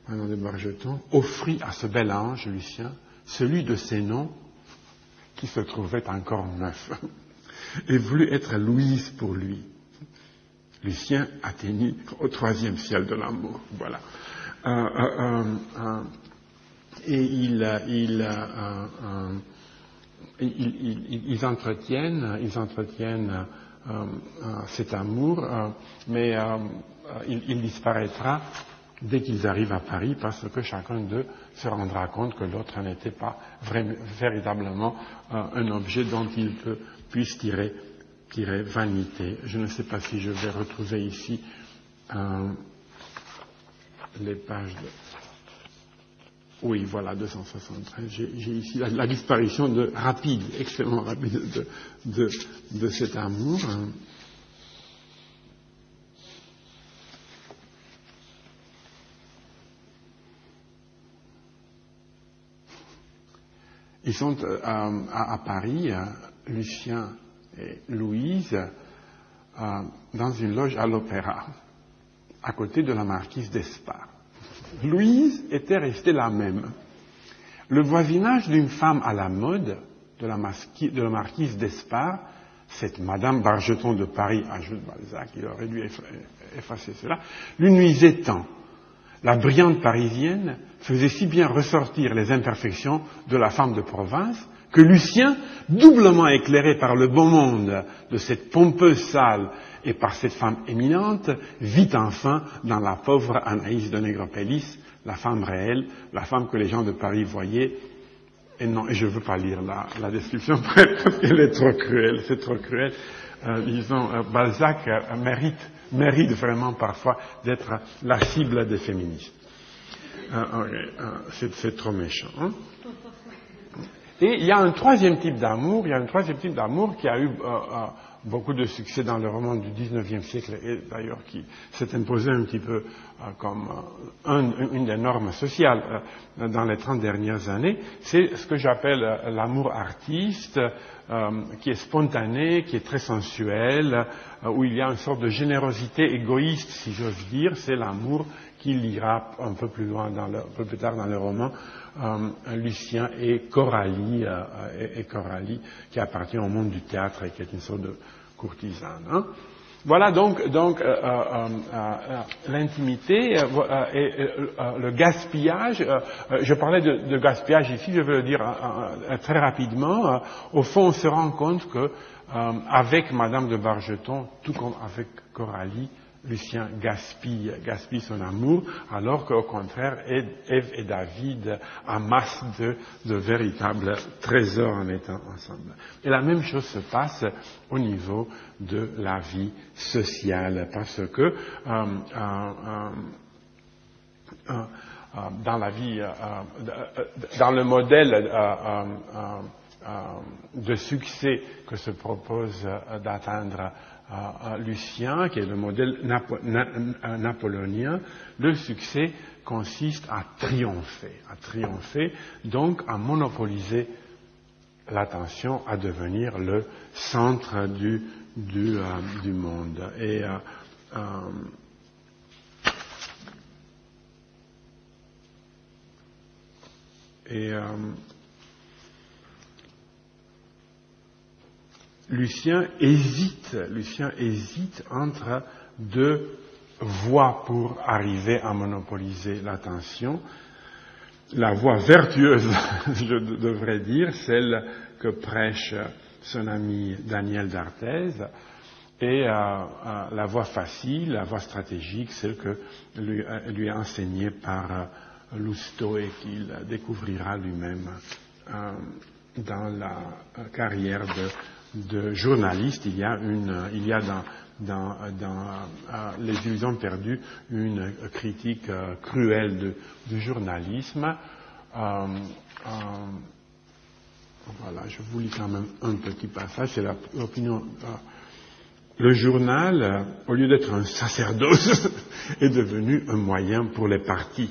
[SPEAKER 1] Madame de Bargeton, offrit à ce bel ange, Lucien, celui de ses noms qui se trouvait encore neuf, et voulut être Louise pour lui. Lucien atteignit au troisième ciel de l'amour. Voilà. Et entretiennent, ils entretiennent euh, euh, cet amour, euh, mais il, disparaîtra dès qu'ils arrivent à Paris parce que chacun d'eux se rendra compte que l'autre n'était pas véritablement un objet dont il puisse tirer, vanité. Je ne sais pas si je vais retrouver ici les pages de... Oui, voilà, 273. J'ai ici la, disparition de, rapide, extrêmement rapide de, de, cet amour. Ils sont euh, à, Paris, euh, Lucien et Louise, euh, dans une loge à l'opéra, à côté de la marquise d'Espard. Louise était restée la même. Le voisinage d'une femme à la mode, de la, marquise d'Espard, cette Madame Bargeton de Paris, ajoute Balzac, il aurait dû effacer cela, lui nuisait tant. La brillante parisienne faisait si bien ressortir les imperfections de la femme de province que Lucien, doublement éclairé par le beau monde de cette pompeuse salle et par cette femme éminente, vit enfin dans la pauvre Anaïs de Négropélis, la femme réelle, la femme que les gens de Paris voyaient. Et non, et je ne veux pas lire la, description parce qu'elle est trop cruelle, c'est trop cruel. Euh, disons, euh, Balzac euh, mérite, mérite vraiment parfois d'être la cible des féministes. c'est trop méchant. Hein et il y a un troisième type d'amour, il y a un troisième type d'amour qui a eu beaucoup de succès dans le roman du XIXe siècle et d'ailleurs qui s'est imposé un petit peu euh, comme euh, une des normes sociales euh, dans les trente dernières années, c'est ce que j'appelle l'amour artiste, qui est spontané, qui est très sensuel, où il y a une sorte de générosité égoïste, si j'ose dire, c'est l'amour qui lira un peu plus loin, un peu plus tard dans le roman, Lucien et Coralie, et Coralie, qui appartient au monde du théâtre et qui est une sorte de courtisane. Hein. Voilà donc, donc euh, euh, euh, l'intimité et le gaspillage. je parlais de, gaspillage ici, je veux le dire très rapidement. au fond, on se rend compte que avec Madame de Bargeton, tout comme avec Coralie, Lucien gaspille, son amour, alors qu'au contraire, Ève et David amassent de, véritables trésors en étant ensemble. Et la même chose se passe au niveau de la vie sociale, parce que euh, euh, euh, dans la vie, dans le modèle de succès que se propose d'atteindre Lucien, qui est le modèle napoléonien, le succès consiste à triompher, à triompher, donc à monopoliser l'attention, à devenir le centre du, euh, monde. Euh, euh, Lucien hésite, Lucien hésite entre deux voies pour arriver à monopoliser l'attention. la voie vertueuse, je devrais dire, celle que prêche son ami Daniel d'Arthez, et la voie facile, la voie stratégique, celle que lui, lui est enseignée par Lousteau et qu'il découvrira lui-même dans la carrière de, journaliste. Il y a, une, il y a dans, dans, dans Les illusions perdues une critique euh, cruelle du journalisme. Euh, euh, voilà, je vous lis quand même un petit passage, c'est l'opinion. le journal, au lieu d'être un sacerdoce, est devenu un moyen pour les partis.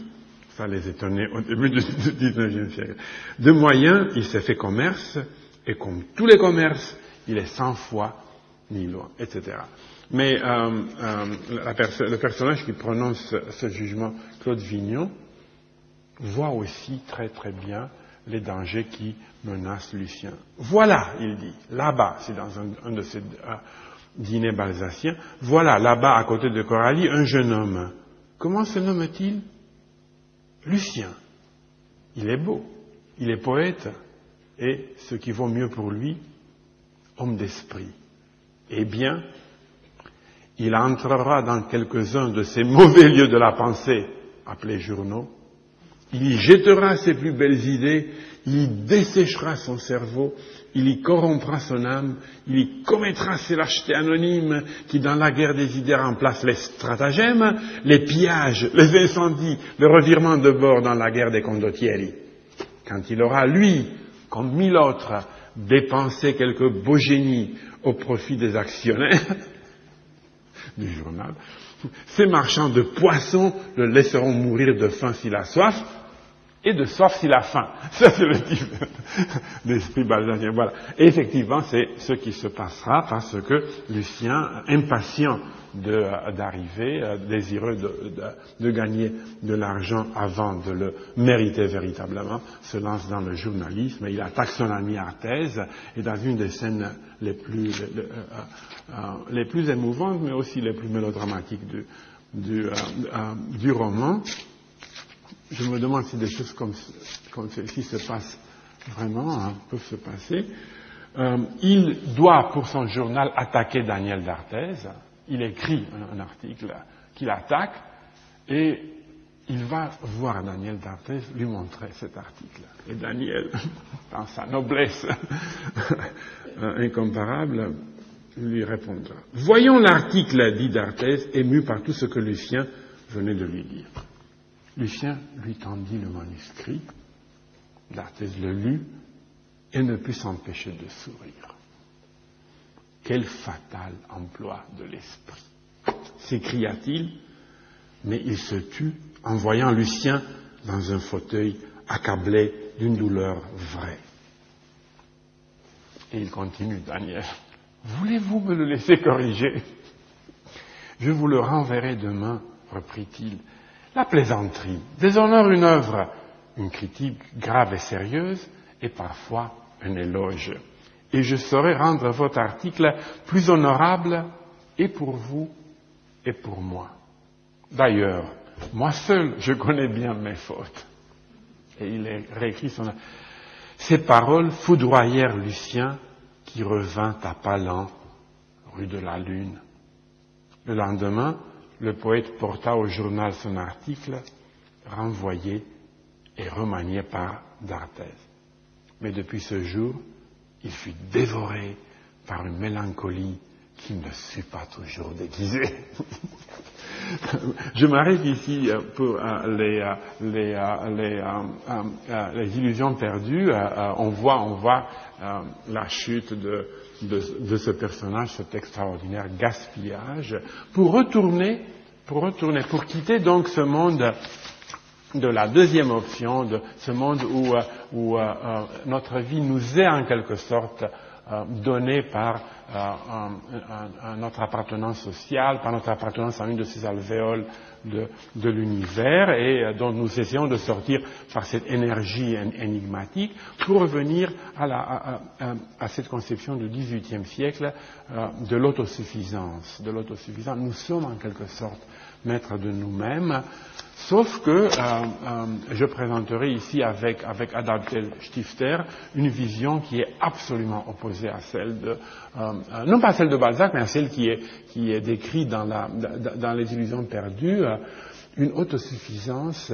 [SPEAKER 1] Ça les étonnait au début du XIXe siècle. De moyens, il s'est fait commerce, et comme tous les commerces, il est sans foi ni loi, etc. Mais euh, euh, le personnage qui prononce ce jugement, Claude Vignon, voit aussi très très bien les dangers qui menacent Lucien. Voilà, il dit, là-bas, c'est dans un, de ces euh, dîners balsaciens, voilà, là-bas, à côté de Coralie, un jeune homme. Comment se nomme-t-il? Lucien. Il est beau, il est poète, et ce qui vaut mieux pour lui, homme d'esprit. Eh bien, il entrera dans quelques-uns de ces mauvais lieux de la pensée, appelés journaux, il y jettera ses plus belles idées, il y desséchera son cerveau, il y corrompra son âme, il y commettra ces lâchetés anonymes qui, dans la guerre des idées, remplacent les stratagèmes, les pillages, les incendies, le revirement de bord dans la guerre des condottieri. Quand il aura, lui, comme mille autres, dépensé quelques beaux génies au profit des actionnaires, du journal. Ces marchands de poissons le laisseront mourir de faim s'il a soif, et de soif s'il a faim. Ça, c'est le type d'esprit balsacien. Voilà. Et effectivement, c'est ce qui se passera parce que Lucien, impatient d'arriver, euh, désireux de, gagner de l'argent avant de le mériter véritablement, se lance dans le journalisme et il attaque son ami Arthèse et dans une des scènes les plus, euh, euh, les plus émouvantes mais aussi les plus mélodramatiques du, du, roman, je me demande si des choses comme, comme celle-ci se passent vraiment, hein, peuvent se passer. il doit, pour son journal, attaquer Daniel d'Arthez, il écrit un, article qu'il attaque et il va voir Daniel d'Arthez lui montrer cet article. Et Daniel, dans sa noblesse incomparable, lui répondra. Voyons l'article, dit d'Arthez, ému par tout ce que Lucien venait de lui dire. Lucien lui tendit le manuscrit, d'Arthez le lut et ne put s'empêcher de sourire. Quel fatal emploi de l'esprit s'écria-t-il, mais il se tut en voyant Lucien dans un fauteuil accablé d'une douleur vraie. Et il continue, Daniel, voulez-vous me le laisser corriger? Je vous le renverrai demain, reprit-il. La plaisanterie déshonore une œuvre, une critique grave et sérieuse, et parfois un éloge et je saurai rendre votre article plus honorable et pour vous et pour moi. D'ailleurs, moi seul, je connais bien mes fautes. Et il réécrit son... Ces paroles foudroyèrent Lucien qui revint à Palan, rue de la Lune. Le lendemain, le poète porta au journal son article, renvoyé et remanié par d'Arthez. Mais depuis ce jour, il fut dévoré par une mélancolie qui ne sut pas toujours déguiser. Je m'arrête ici euh, pour euh, les, euh, les, illusions perdues. On voit, on voit la chute de, de, ce personnage, cet extraordinaire gaspillage, pour retourner, pour retourner, pour quitter donc ce monde de la deuxième option, de ce monde où, euh, euh, euh, notre vie nous est en quelque sorte donnée par notre appartenance sociale, par notre appartenance à une de ces alvéoles de, l'univers et dont nous essayons de sortir par cette énergie énigmatique pour revenir à, cette conception du XVIIIe siècle. De l'autosuffisance. Nous sommes en quelque sorte maîtres de nous-mêmes. Sauf que euh, euh, je présenterai ici avec, avec Stifter une vision qui est absolument opposée à celle de, euh, non pas celle de Balzac, mais à celle qui est, décrite dans, les illusions perdues, une autosuffisance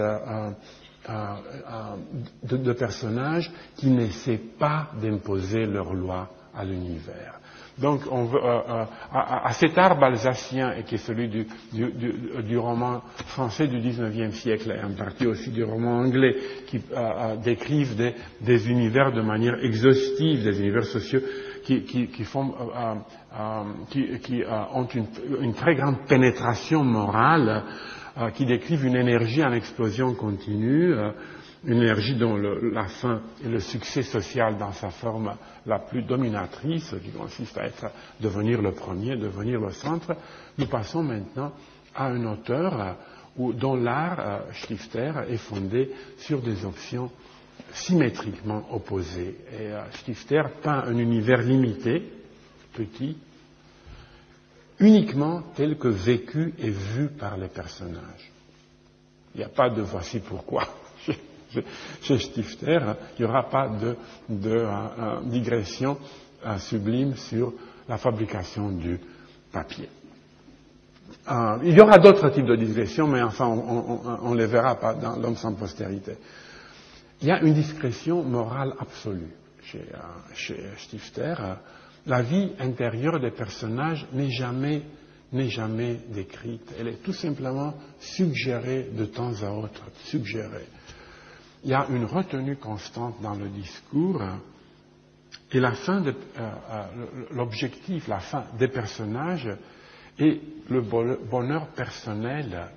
[SPEAKER 1] de, personnages qui n'essaient pas d'imposer leur loi à l'univers. Donc, on veut, euh, euh, à, cet art alsacien, qui est celui du, du, du, roman français du XIXe siècle, et en partie aussi du roman anglais, qui euh, décrivent des, des, univers de manière exhaustive, des univers sociaux qui, qui, qui, font, qui ont une, une, très grande pénétration morale, qui décrivent une énergie en explosion continue une énergie dont la fin et le succès social dans sa forme la plus dominatrice, qui consiste à être, devenir le premier, devenir le centre, nous passons maintenant à un auteur euh, dont l'art euh, Stifter est fondé sur des options symétriquement opposées. Et euh, Stifter peint un univers limité, petit, uniquement tel que vécu et vu par les personnages. Il n'y a pas de voici pourquoi chez Stifter, il n'y aura pas de, euh, euh, digression euh, sublime sur la fabrication du papier. il y aura d'autres types de digressions, mais enfin, on ne les verra pas dans l'homme sans postérité. Il y a une discrétion morale absolue chez, Stifter. La vie intérieure des personnages n'est jamais décrite. Elle est tout simplement suggérée de temps à autre, suggérée il y a une retenue constante dans le discours et euh, euh, l'objectif, la fin des personnages et le bonheur personnel,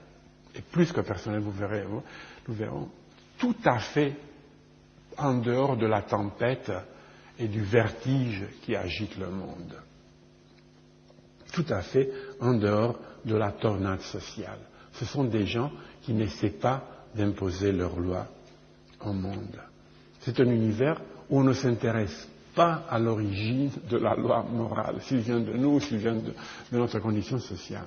[SPEAKER 1] et plus que personnel, vous verrez, nous verrons, tout à fait en dehors de la tempête et du vertige qui agite le monde. Tout à fait en dehors de la tornade sociale. Ce sont des gens qui n'essaient pas d'imposer leurs lois monde. C'est un univers où on ne s'intéresse pas à l'origine de la loi morale, s'il vient de nous, s'il vient de, notre condition sociale,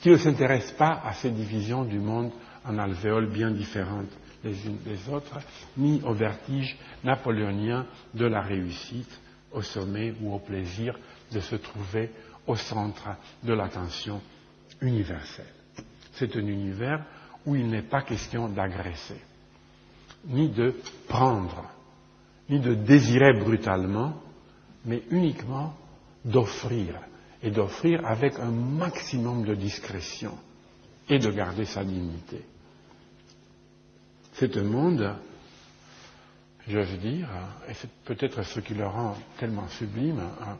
[SPEAKER 1] qui ne s'intéresse pas à ces divisions du monde en alvéoles bien différentes les unes des autres, ni au vertige napoléonien de la réussite au sommet ou au plaisir de se trouver au centre de l'attention universelle. C'est un univers où il n'est pas question d'agresser ni de prendre, ni de désirer brutalement, mais uniquement d'offrir, et d'offrir avec un maximum de discrétion, et de garder sa dignité. C'est un monde, veux dire, et c'est peut-être ce qui le rend tellement sublime, hein,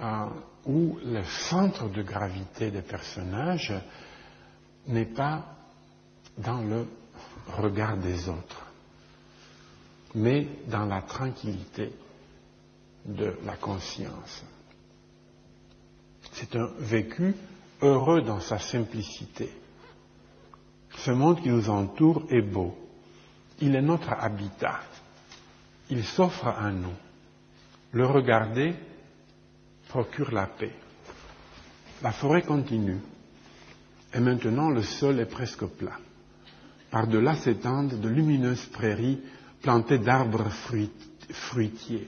[SPEAKER 1] hein, où le centre de gravité des personnages n'est pas dans le regard des autres mais dans la tranquillité de la conscience. C'est un vécu heureux dans sa simplicité. Ce monde qui nous entoure est beau. Il est notre habitat. Il s'offre à nous. Le regarder procure la paix. La forêt continue. Et maintenant, le sol est presque plat. Par-delà s'étendent de lumineuses prairies plantée d'arbres fruitiers.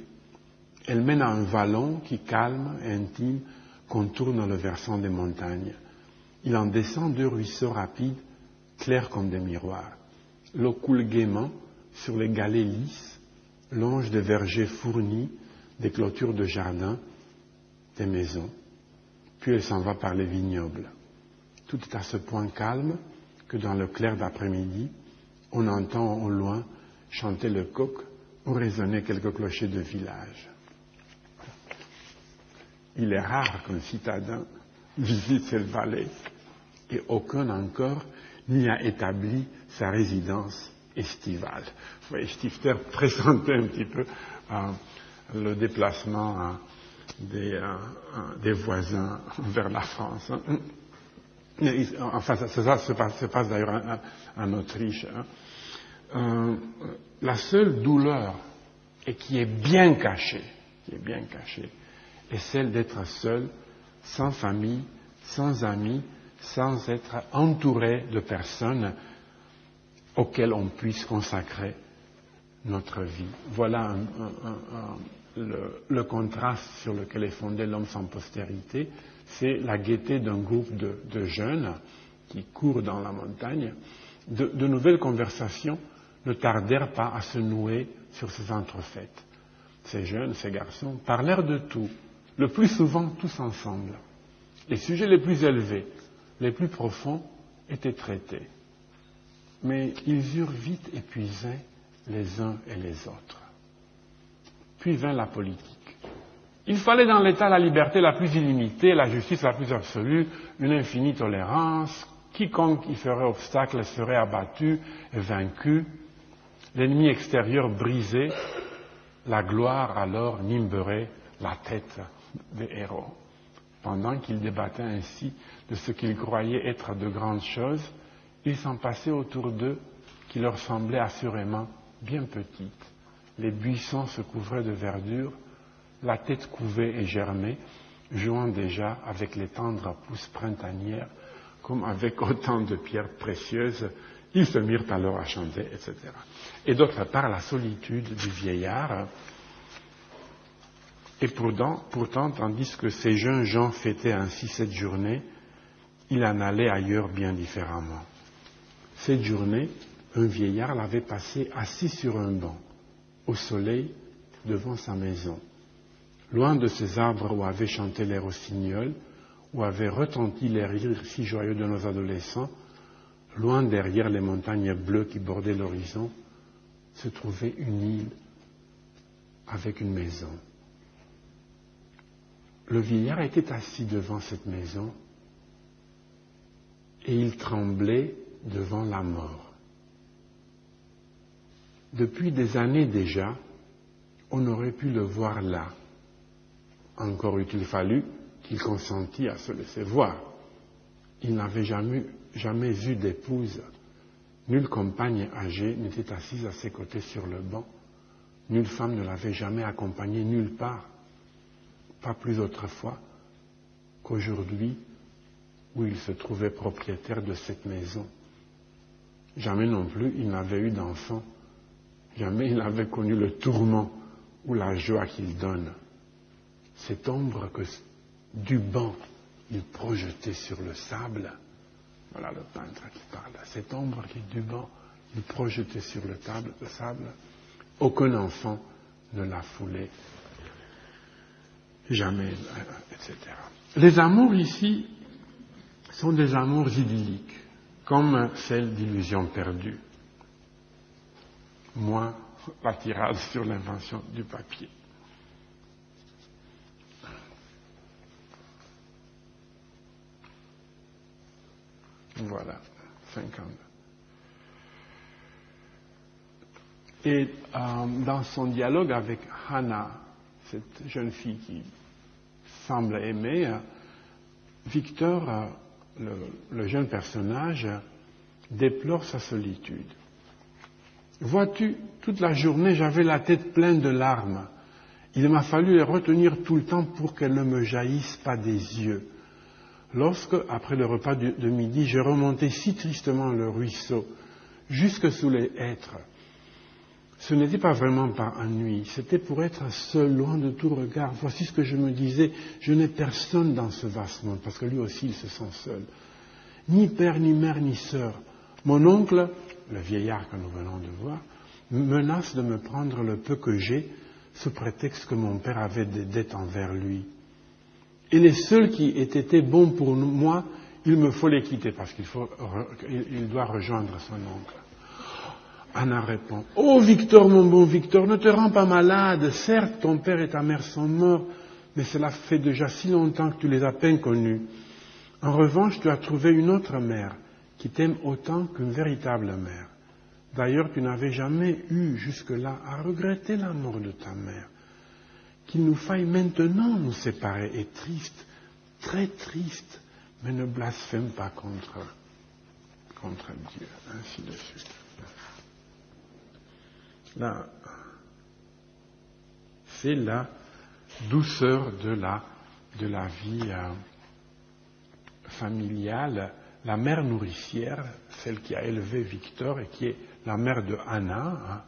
[SPEAKER 1] Elle mène à un vallon qui, calme et intime, contourne le versant des montagnes. Il en descend deux ruisseaux rapides, clairs comme des miroirs. L'eau coule gaiement sur les galets lisses, longe des vergers fournis, des clôtures de jardins, des maisons. Puis elle s'en va par les vignobles. Tout est à ce point calme que dans le clair d'après-midi, on entend au loin chanter le coq ou résonner quelques clochers de village. Il est rare qu'un citadin visite cette vallée et aucun encore n'y a établi sa résidence estivale. Vous voyez, Stifter présentait un petit peu euh, le déplacement des, euh, voisins vers la France. Hein. Enfin, ça, se passe, d'ailleurs en, Autriche. Hein. La seule douleur, et qui est bien cachée, qui est bien cachée, est celle d'être seul, sans famille, sans amis, sans être entouré de personnes auxquelles on puisse consacrer notre vie. Voilà le, contraste sur lequel est fondé l'homme sans postérité. C'est la gaieté d'un groupe de, jeunes qui courent dans la montagne. De, nouvelles conversations ne tardèrent pas à se nouer sur ces entrefaites. Ces jeunes, ces garçons, parlèrent de tout, le plus souvent tous ensemble. Les sujets les plus élevés, les plus profonds étaient traités. Mais ils eurent vite épuisé les uns et les autres. Puis vint la politique. Il fallait dans l'État la liberté la plus illimitée, la justice la plus absolue, une infinie tolérance. Quiconque y ferait obstacle serait abattu et vaincu. L'ennemi extérieur brisé, la gloire alors nimberait la tête des héros. Pendant qu'ils débattaient ainsi de ce qu'ils croyaient être de grandes choses, il s'en passait autour d'eux qui leur semblaient assurément bien petites. Les buissons se couvraient de verdure, la tête couvée et germée, jouant déjà avec les tendres pousses printanières, comme avec autant de pierres précieuses, ils se mirent alors à chanter, etc. Et d'autre part, la solitude du vieillard, et pourtant, tandis que ces jeunes gens fêtaient ainsi cette journée, il en allait ailleurs bien différemment. Cette journée, un vieillard l'avait passé assis sur un banc, au soleil, devant sa maison, loin de ces arbres où avaient chanté les rossignols, où avaient retenti les rires si joyeux de nos adolescents, loin derrière les montagnes bleues qui bordaient l'horizon, se trouvait une île avec une maison. Le vieillard était assis devant cette maison et il tremblait devant la mort. Depuis des années déjà, on aurait pu le voir là. Encore eût-il fallu qu'il consentît à se laisser voir. Il n'avait jamais, jamais eu d'épouse. Nulle compagne âgée n'était assise à ses côtés sur le banc. Nulle femme ne l'avait jamais accompagné nulle part pas plus autrefois qu'aujourd'hui où il se trouvait propriétaire de cette maison. Jamais non plus il n'avait eu d'enfant. Jamais il n'avait connu le tourment ou la joie qu'il donne. Cette ombre que du banc il projetait sur le sable, voilà le peintre qui parle, cette ombre qui du banc projetait sur le, table, le sable, aucun enfant ne l'a foulé jamais, euh, etc. Les amours ici sont des amours idylliques, comme celle d'illusion perdue. Moins la tirade sur l'invention du papier. Voilà, 50. Et euh, dans son dialogue avec Hannah, cette jeune fille qui semble aimer, Victor, le, jeune personnage, déplore sa solitude. Vois-tu, toute la journée, j'avais la tête pleine de larmes. Il m'a fallu les retenir tout le temps pour qu'elles ne me jaillissent pas des yeux. Lorsque, après le repas de midi, je remontais si tristement le ruisseau, jusque sous les hêtres, ce n'était pas vraiment par ennui, c'était pour être seul, loin de tout regard. Voici ce que je me disais, je n'ai personne dans ce vaste monde, parce que lui aussi il se sent seul. Ni père, ni mère, ni sœur. Mon oncle, le vieillard que nous venons de voir, menace de me prendre le peu que j'ai, sous prétexte que mon père avait des dettes envers lui. Et les seuls qui aient été bons pour moi, il me faut les quitter, parce qu'il doit rejoindre son oncle. Anna répond Oh Victor, mon bon Victor, ne te rends pas malade. Certes, ton père et ta mère sont morts, mais cela fait déjà si longtemps que tu les as peine connus. En revanche, tu as trouvé une autre mère qui t'aime autant qu'une véritable mère. D'ailleurs, tu n'avais jamais eu jusque-là à regretter la mort de ta mère, qu'il nous faille maintenant nous séparer est triste, très triste, mais ne blasphème pas contre, contre Dieu, ainsi de suite. Là, c'est la douceur de la, de la vie euh, familiale. La mère nourricière, celle qui a élevé Victor et qui est la mère de Anna, hein,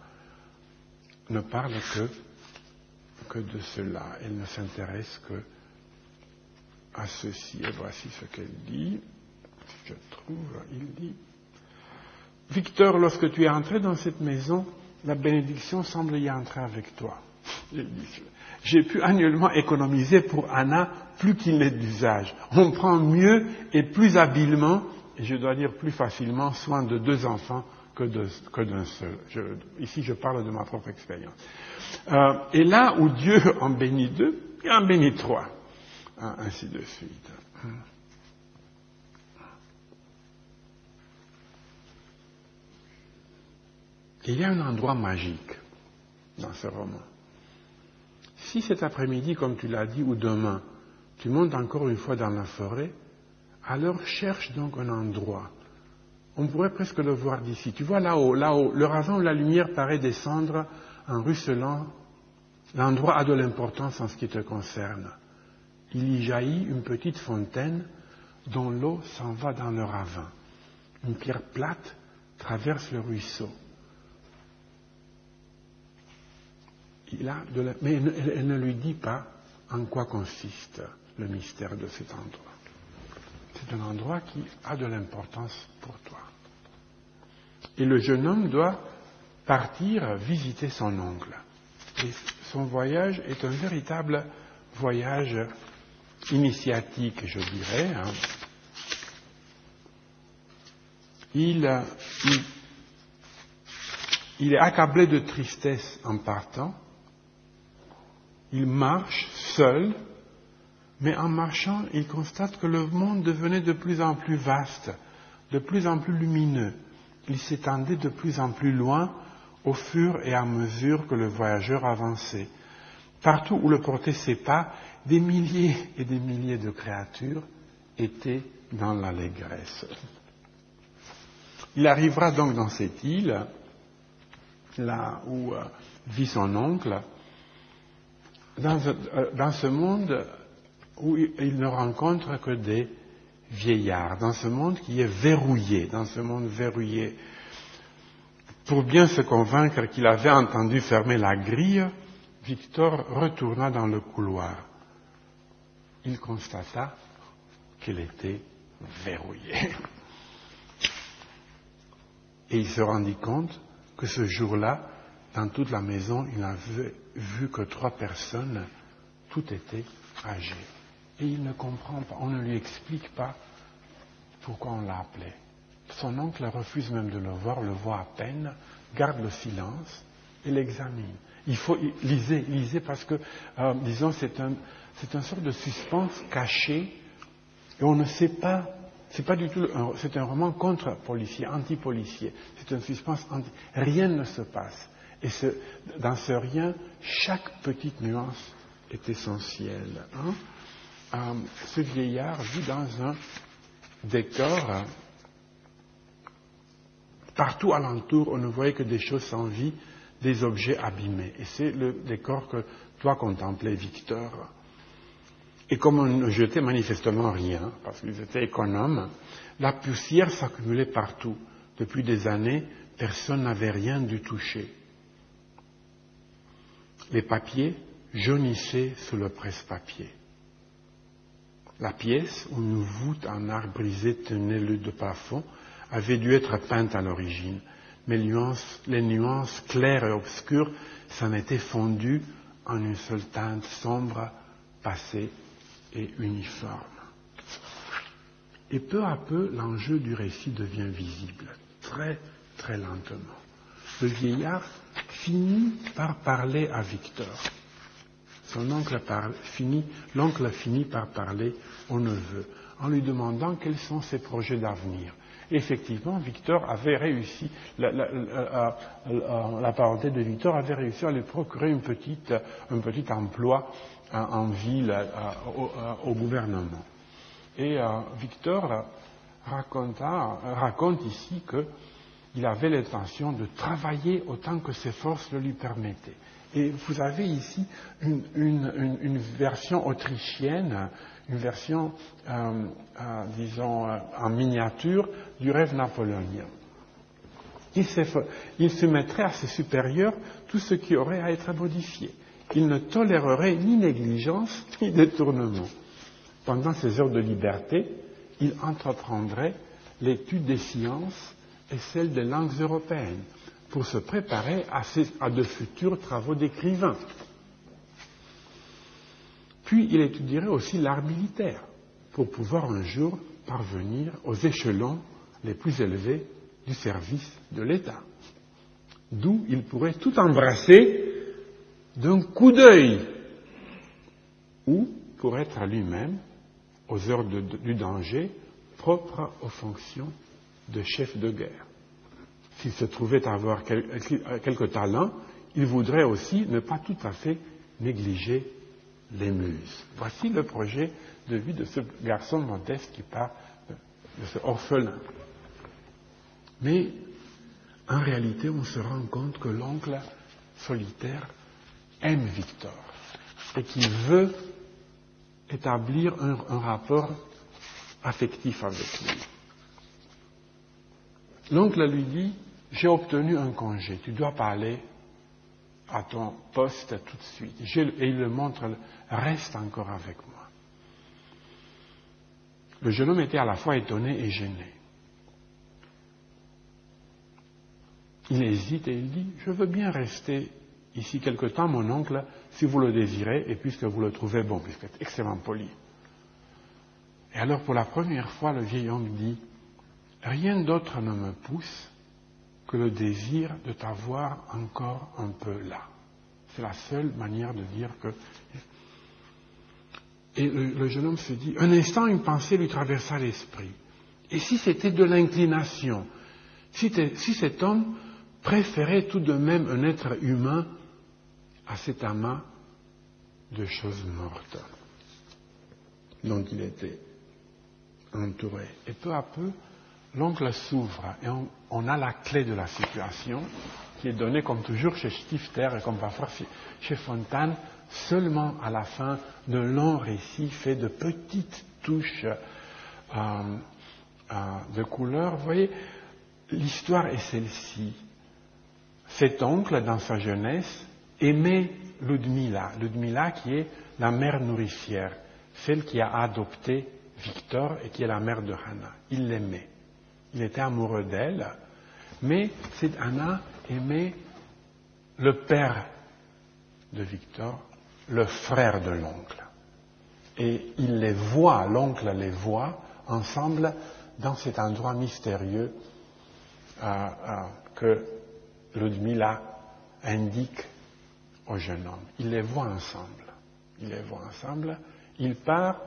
[SPEAKER 1] ne parle que, que de cela. Elle ne s'intéresse que à ceci. Et voici ce qu'elle dit. Je trouve, il dit. Victor, lorsque tu es entré dans cette maison, la bénédiction semble y entrer avec toi. J'ai pu annuellement économiser pour Anna plus qu'il n'est d'usage. On prend mieux et plus habilement, et je dois dire plus facilement, soin de deux enfants que d'un seul. ici, je parle de ma propre expérience. Euh, et là où Dieu en bénit deux, il en bénit trois. Hein, ainsi de suite. Il y a un endroit magique dans ce roman. Si cet après-midi, comme tu l'as dit, ou demain, tu montes encore une fois dans la forêt, alors cherche donc un endroit. On pourrait presque le voir d'ici. Tu vois là-haut, là-haut, le ravin où la lumière paraît descendre en ruisselant, l'endroit a de l'importance en ce qui te concerne. Il y jaillit une petite fontaine dont l'eau s'en va dans le ravin. Une pierre plate traverse le ruisseau. mais elle, ne lui dit pas en quoi consiste le mystère de cet endroit. C'est un endroit qui a de l'importance pour toi. Et le jeune homme doit partir visiter son oncle. Son voyage est un véritable voyage initiatique, je dirais. Hein. il est accablé de tristesse en partant il marche seul, mais en marchant, il constate que le monde devenait de plus en plus vaste, de plus en plus lumineux. Il s'étendait de plus en plus loin au fur et à mesure que le voyageur avançait. Partout où le portaient ses pas, des milliers et des milliers de créatures étaient dans l'allégresse. Il arrivera donc dans cette île, là où euh, vit son oncle, euh, dans, ce monde où il ne rencontre que des vieillards, dans ce monde qui est verrouillé, dans ce monde verrouillé. Pour bien se convaincre qu'il avait entendu fermer la grille, Victor retourna dans le couloir. Il constata qu'elle était verrouillée. Et il se rendit compte que ce jour-là, dans toute la maison, il n'avait vu que trois personnes, tout était âgé. Et il ne comprend pas, on ne lui explique pas pourquoi on l'a appelé. Son oncle refuse même de le voir, le voit à peine, garde le silence et l'examine. Il faut liser, liser parce que, euh, disons, c'est un, c'est un sort de suspense caché et on ne sait pas. C'est pas du tout, c'est un roman contre policier, anti-policier. C'est un suspense anti. Rien ne se passe. Et dans ce rien, chaque petite nuance est essentielle. Hein. Euh, ce vieillard vit dans un décor. partout alentour, on ne voyait que des choses sans vie, des objets abîmés. Et c'est le décor que toi contemplais, Victor. Et comme on ne jetait manifestement rien, parce qu'ils étaient économes, la poussière s'accumulait partout. Depuis des années, personne n'avait rien dû toucher. Les papiers jaunissaient sous le presse-papier. La pièce, où une voûte en arc brisé tenait le de plafond, avait dû être peinte à l'origine, mais les nuances claires et obscures s'en étaient fondues en une seule teinte sombre, passée et uniforme. Et peu à peu, l'enjeu du récit devient visible, très, très lentement. Le vieillard finit par parler à Victor. Son oncle finit, l'oncle finit par parler au neveu en lui demandant quels sont ses projets d'avenir. effectivement, Victor avait réussi, la, parenté de Victor avait réussi à lui procurer un petit emploi en, ville au, gouvernement. Et Victor raconte ici qu'il avait l'intention de travailler autant que ses forces le lui permettaient. Et vous avez ici une, version autrichienne, une version, euh, euh, disons, euh, en miniature du rêve napoléonien. Il, il soumettrait à ses supérieurs tout ce qui aurait à être modifié. Il ne tolérerait ni négligence ni détournement. Pendant ses heures de liberté, il entreprendrait l'étude des sciences et celle des langues européennes pour se préparer à, de futurs travaux d'écrivain. Puis il étudierait aussi l'art militaire pour pouvoir un jour parvenir aux échelons les plus élevés du service de l'État, d'où il pourrait tout embrasser d'un coup d'œil, ou pour être à lui-même, aux heures du danger, propre aux fonctions de chef de guerre s'il se trouvait avoir quelques talents, il voudrait aussi ne pas tout à fait négliger les muses. Voici le projet de vie de ce garçon modeste qui part de ce orphelin. Mais en réalité, on se rend compte que l'oncle solitaire aime Victor et qu'il veut établir un rapport affectif avec lui. L'oncle lui dit j'ai obtenu un congé, tu dois pas aller à ton poste tout de suite. Et il le montre, reste encore avec moi. Le jeune homme était à la fois étonné et gêné. Il hésite et il dit, je veux bien rester ici quelque temps, mon oncle, si vous le désirez, et puisque vous le trouvez bon, puisque est extrêmement poli. Et alors, pour la première fois, le vieil homme dit, rien d'autre ne me pousse que le désir de t'avoir encore un peu là. C'est la seule manière de dire que. Et le, jeune homme se dit, un instant, une pensée lui traversa l'esprit. Et si c'était de l'inclination, si, si, cet homme préférait tout de même un être humain à cet amas de choses mortes dont il était entouré. Et peu à peu, l'oncle s'ouvre et on, a la clé de la situation qui est donnée comme toujours chez Stifter et comme parfois chez Fontane, seulement à la fin d'un long récit fait de petites touches euh, euh, de couleur. Vous voyez, l'histoire est celle-ci. Cet oncle, dans sa jeunesse, aimait Ludmila, Ludmila qui est la mère nourricière, celle qui a adopté Victor et qui est la mère de Hannah. Il l'aimait il était amoureux d'elle, mais cette Anna aimait le père de Victor, le frère de l'oncle. Et il les voit, l'oncle les voit ensemble dans cet endroit mystérieux euh, euh, que Ludmila indique au jeune homme. Il les voit ensemble. Il les voit ensemble. Il part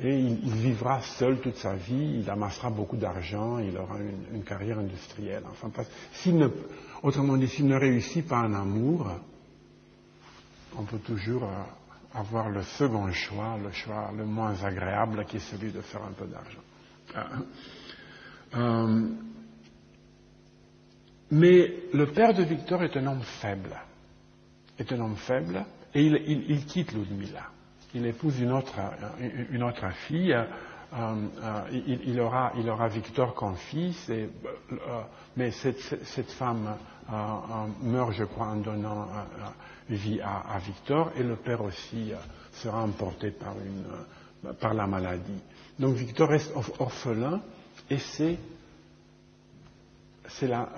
[SPEAKER 1] et il, vivra seul toute sa vie, il amassera beaucoup d'argent, il aura une, carrière industrielle. Enfin, autrement dit, s'il ne réussit pas en amour, on peut toujours euh, avoir le second choix, le choix le moins agréable, qui est celui de faire un peu d'argent. Euh, euh, mais le père de Victor est un homme faible, est un homme faible, et il, il quitte Ludmilla il épouse une autre, une autre fille. Euh, euh, il, aura, il, aura, Victor comme fils, euh, mais cette, cette femme meurt, je crois, en donnant vie à, Victor, et le père aussi sera emporté par, une, par la maladie. Donc Victor reste orphelin, et c'est c'est la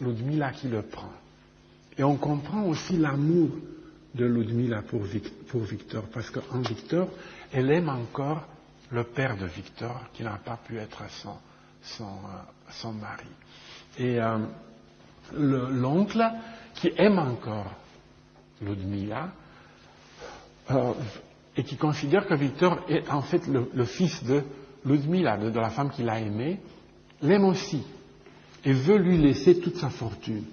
[SPEAKER 1] Ludmilla qui le prend. Et on comprend aussi l'amour de Ludmila pour, Victor, parce qu'en Victor, elle aime encore le père de Victor, qui n'a pas pu être son, euh, mari. Et euh, l'oncle, qui aime encore Ludmila, euh, et qui considère que Victor est en fait le, fils de Ludmila, de, la femme qu'il a aimée, l'aime aussi et veut lui laisser toute sa fortune.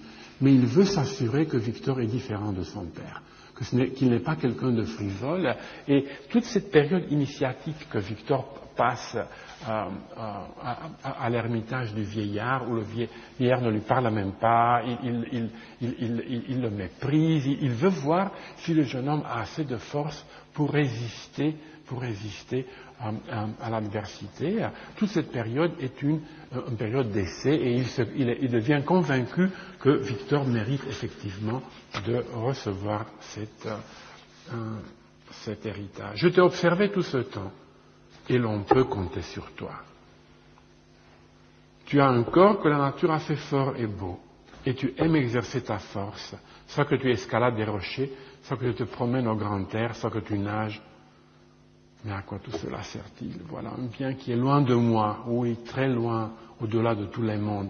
[SPEAKER 1] Mais il veut s'assurer que Victor est différent de son père, qu'il n'est pas quelqu'un de frivole. Et toute cette période initiatique que Victor passe euh, euh, à, l'ermitage du vieillard, où le vieillard ne lui parle même pas, il, le méprise, il, veut voir si le jeune homme a assez de force pour résister, pour résister à, l'adversité. Toute cette période est une, période d'essai et il, devient convaincu que Victor mérite effectivement de recevoir euh, cet héritage. Je t'ai observé tout ce temps et l'on peut compter sur toi. Tu as un corps que la nature a fait fort et beau, et tu aimes exercer ta force, soit que tu escalades des rochers, soit que tu te promènes au grand air, soit que tu nages. Mais à quoi tout cela sert-il? Voilà un bien qui est loin de moi, oui, très loin, au-delà de tous les mondes.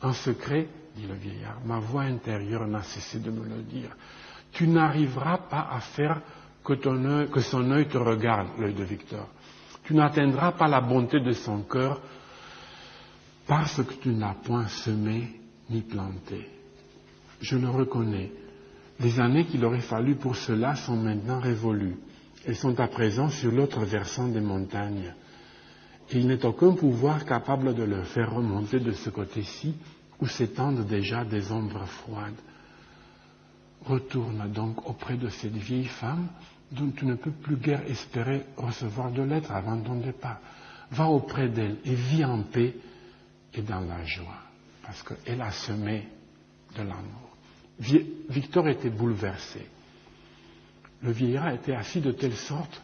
[SPEAKER 1] En secret, dit le vieillard, ma voix intérieure n'a cessé de me le dire. Tu n'arriveras pas à faire que, ton que son œil te regarde, l'œil de Victor. Tu n'atteindras pas la bonté de son cœur parce que tu n'as point semé ni planté. Je le reconnais. Les années qu'il aurait fallu pour cela sont maintenant révolues. Elles sont à présent sur l'autre versant des montagnes. Il n'est aucun pouvoir capable de le faire remonter de ce côté-ci où s'étendent déjà des ombres froides. Retourne donc auprès de cette vieille femme dont tu ne peux plus guère espérer recevoir de lettres avant ton départ. Va auprès d'elle et vis en paix et dans la joie, parce qu'elle a semé de l'amour. Victor était bouleversé. Le vieillard était assis de telle sorte,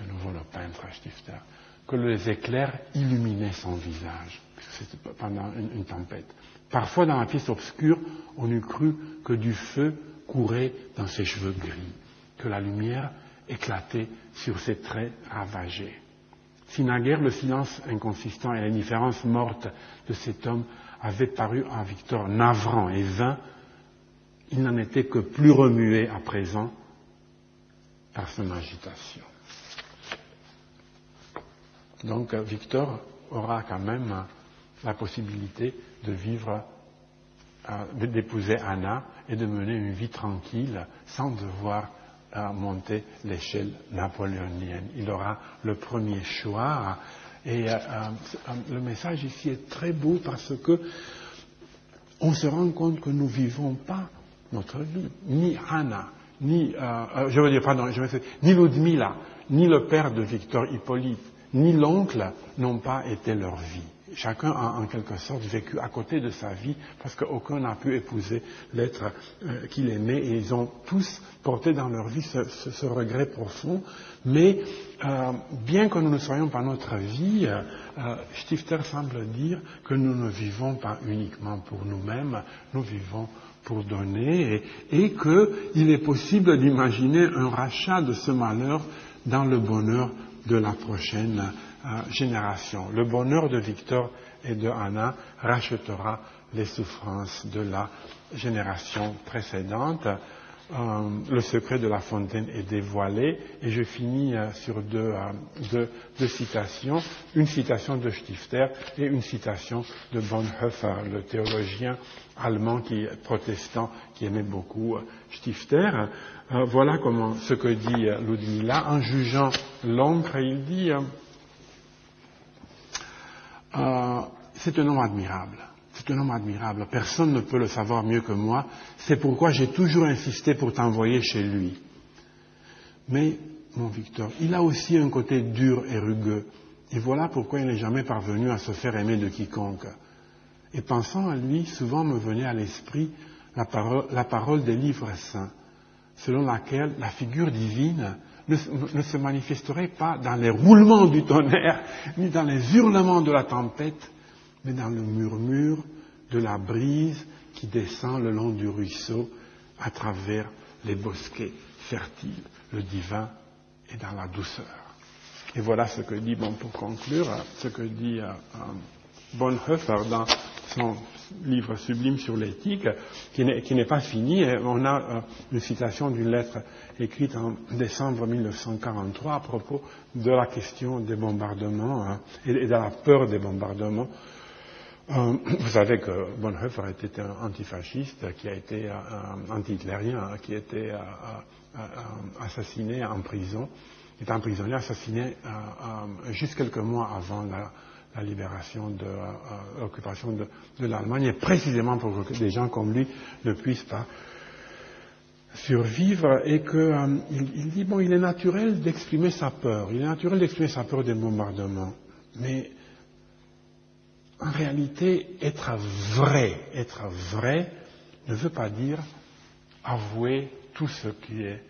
[SPEAKER 1] de nouveau le peintre Stifter, que les éclairs illuminaient son visage, c'était pendant une, tempête. Parfois, dans la pièce obscure, on eût cru que du feu courait dans ses cheveux gris, que la lumière éclaté sur ses traits ravagés. Si naguère le silence inconsistant et l'indifférence morte de cet homme avaient paru à Victor navrant et vain, il n'en était que plus remué à présent par son agitation. Donc Victor aura quand même la possibilité de vivre, euh, d'épouser Anna et de mener une vie tranquille sans devoir à monter l'échelle napoléonienne. Il aura le premier choix. Et euh, euh, le message ici est très beau parce que on se rend compte que nous vivons pas notre vie. Ni Anna, ni, euh, je veux dire, pardon, je ni Ludmila, ni le père de Victor Hippolyte, ni l'oncle n'ont pas été leur vie. Chacun a en quelque sorte vécu à côté de sa vie parce qu'aucun n'a pu épouser l'être euh, qu'il aimait et ils ont tous porté dans leur vie ce, regret profond. Mais euh, bien que nous ne soyons pas notre vie, euh, Stifter semble dire que nous ne vivons pas uniquement pour nous-mêmes, nous vivons pour donner et, qu'il est possible d'imaginer un rachat de ce malheur dans le bonheur de la prochaine génération. Le bonheur de Victor et de Anna rachètera les souffrances de la génération précédente. Euh, le secret de la fontaine est dévoilé et je finis euh, sur euh, deux, citations, une citation de Stifter et une citation de Bonhoeffer, le théologien allemand qui est protestant qui aimait beaucoup Stifter. voilà comment ce que dit Ludmilla en jugeant l'ombre, il dit c'est un homme admirable. C'est un homme admirable. Personne ne peut le savoir mieux que moi. C'est pourquoi j'ai toujours insisté pour t'envoyer chez lui. Mais, mon Victor, il a aussi un côté dur et rugueux. Et voilà pourquoi il n'est jamais parvenu à se faire aimer de quiconque. Et pensant à lui, souvent me venait à l'esprit la parole, des livres saints, selon laquelle la figure divine ne, se manifesterait pas dans les roulements du tonnerre, ni dans les hurlements de la tempête, mais dans le murmure de la brise qui descend le long du ruisseau à travers les bosquets fertiles. Le divin est dans la douceur. Et voilà ce que dit, bon, pour conclure, ce que dit euh, euh Bonhoeffer dans son livre sublime sur l'éthique, qui n'est pas fini. on a euh, une citation d'une lettre écrite en décembre 1943 à propos de la question des bombardements hein, et, de la peur des bombardements. Euh, vous savez que Bonhoeffer était un antifasciste qui a été un anti-hitlérien, hein, qui a été assassiné en prison, est emprisonné, assassiné juste quelques mois avant la, libération de euh, euh, l'occupation de, l'Allemagne, et précisément pour que des gens comme lui ne puissent pas survivre, et qu'il euh, il dit, bon, il est naturel d'exprimer sa peur, il est naturel d'exprimer sa peur des bombardements, mais en réalité, être vrai, être vrai ne veut pas dire avouer tout ce qui est,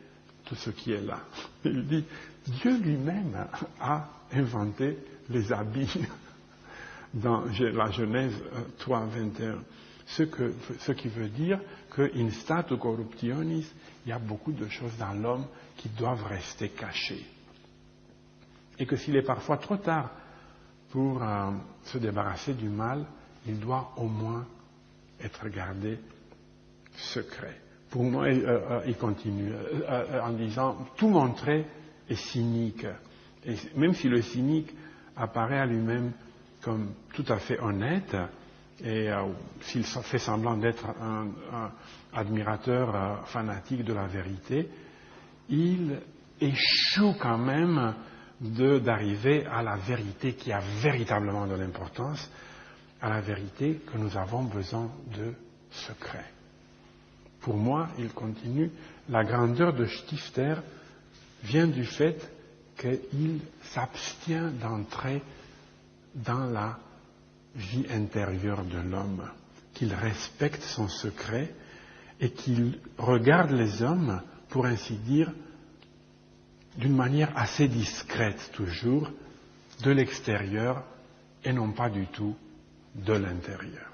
[SPEAKER 1] tout ce qui est là. Il dit, Dieu lui-même a inventé les habits dans la Genèse 3, euh, 21. Ce, que, ce qui veut dire qu'in statu corruptionis, il y a beaucoup de choses dans l'homme qui doivent rester cachées. Et que s'il est parfois trop tard pour euh, se débarrasser du mal, il doit au moins être gardé secret. Pour moi, euh, il continue en disant, tout montrer est cynique. Et même si le cynique apparaît à lui-même comme tout à fait honnête, et euh, s'il fait semblant d'être un, admirateur euh, fanatique de la vérité, il échoue quand même d'arriver à la vérité qui a véritablement de l'importance, à la vérité que nous avons besoin de secret. Pour moi, il continue, la grandeur de Stifter vient du fait qu'il s'abstient d'entrer dans la vie intérieure de l'homme, qu'il respecte son secret et qu'il regarde les hommes, pour ainsi dire, d'une manière assez discrète toujours, de l'extérieur et non pas du tout de l'intérieur.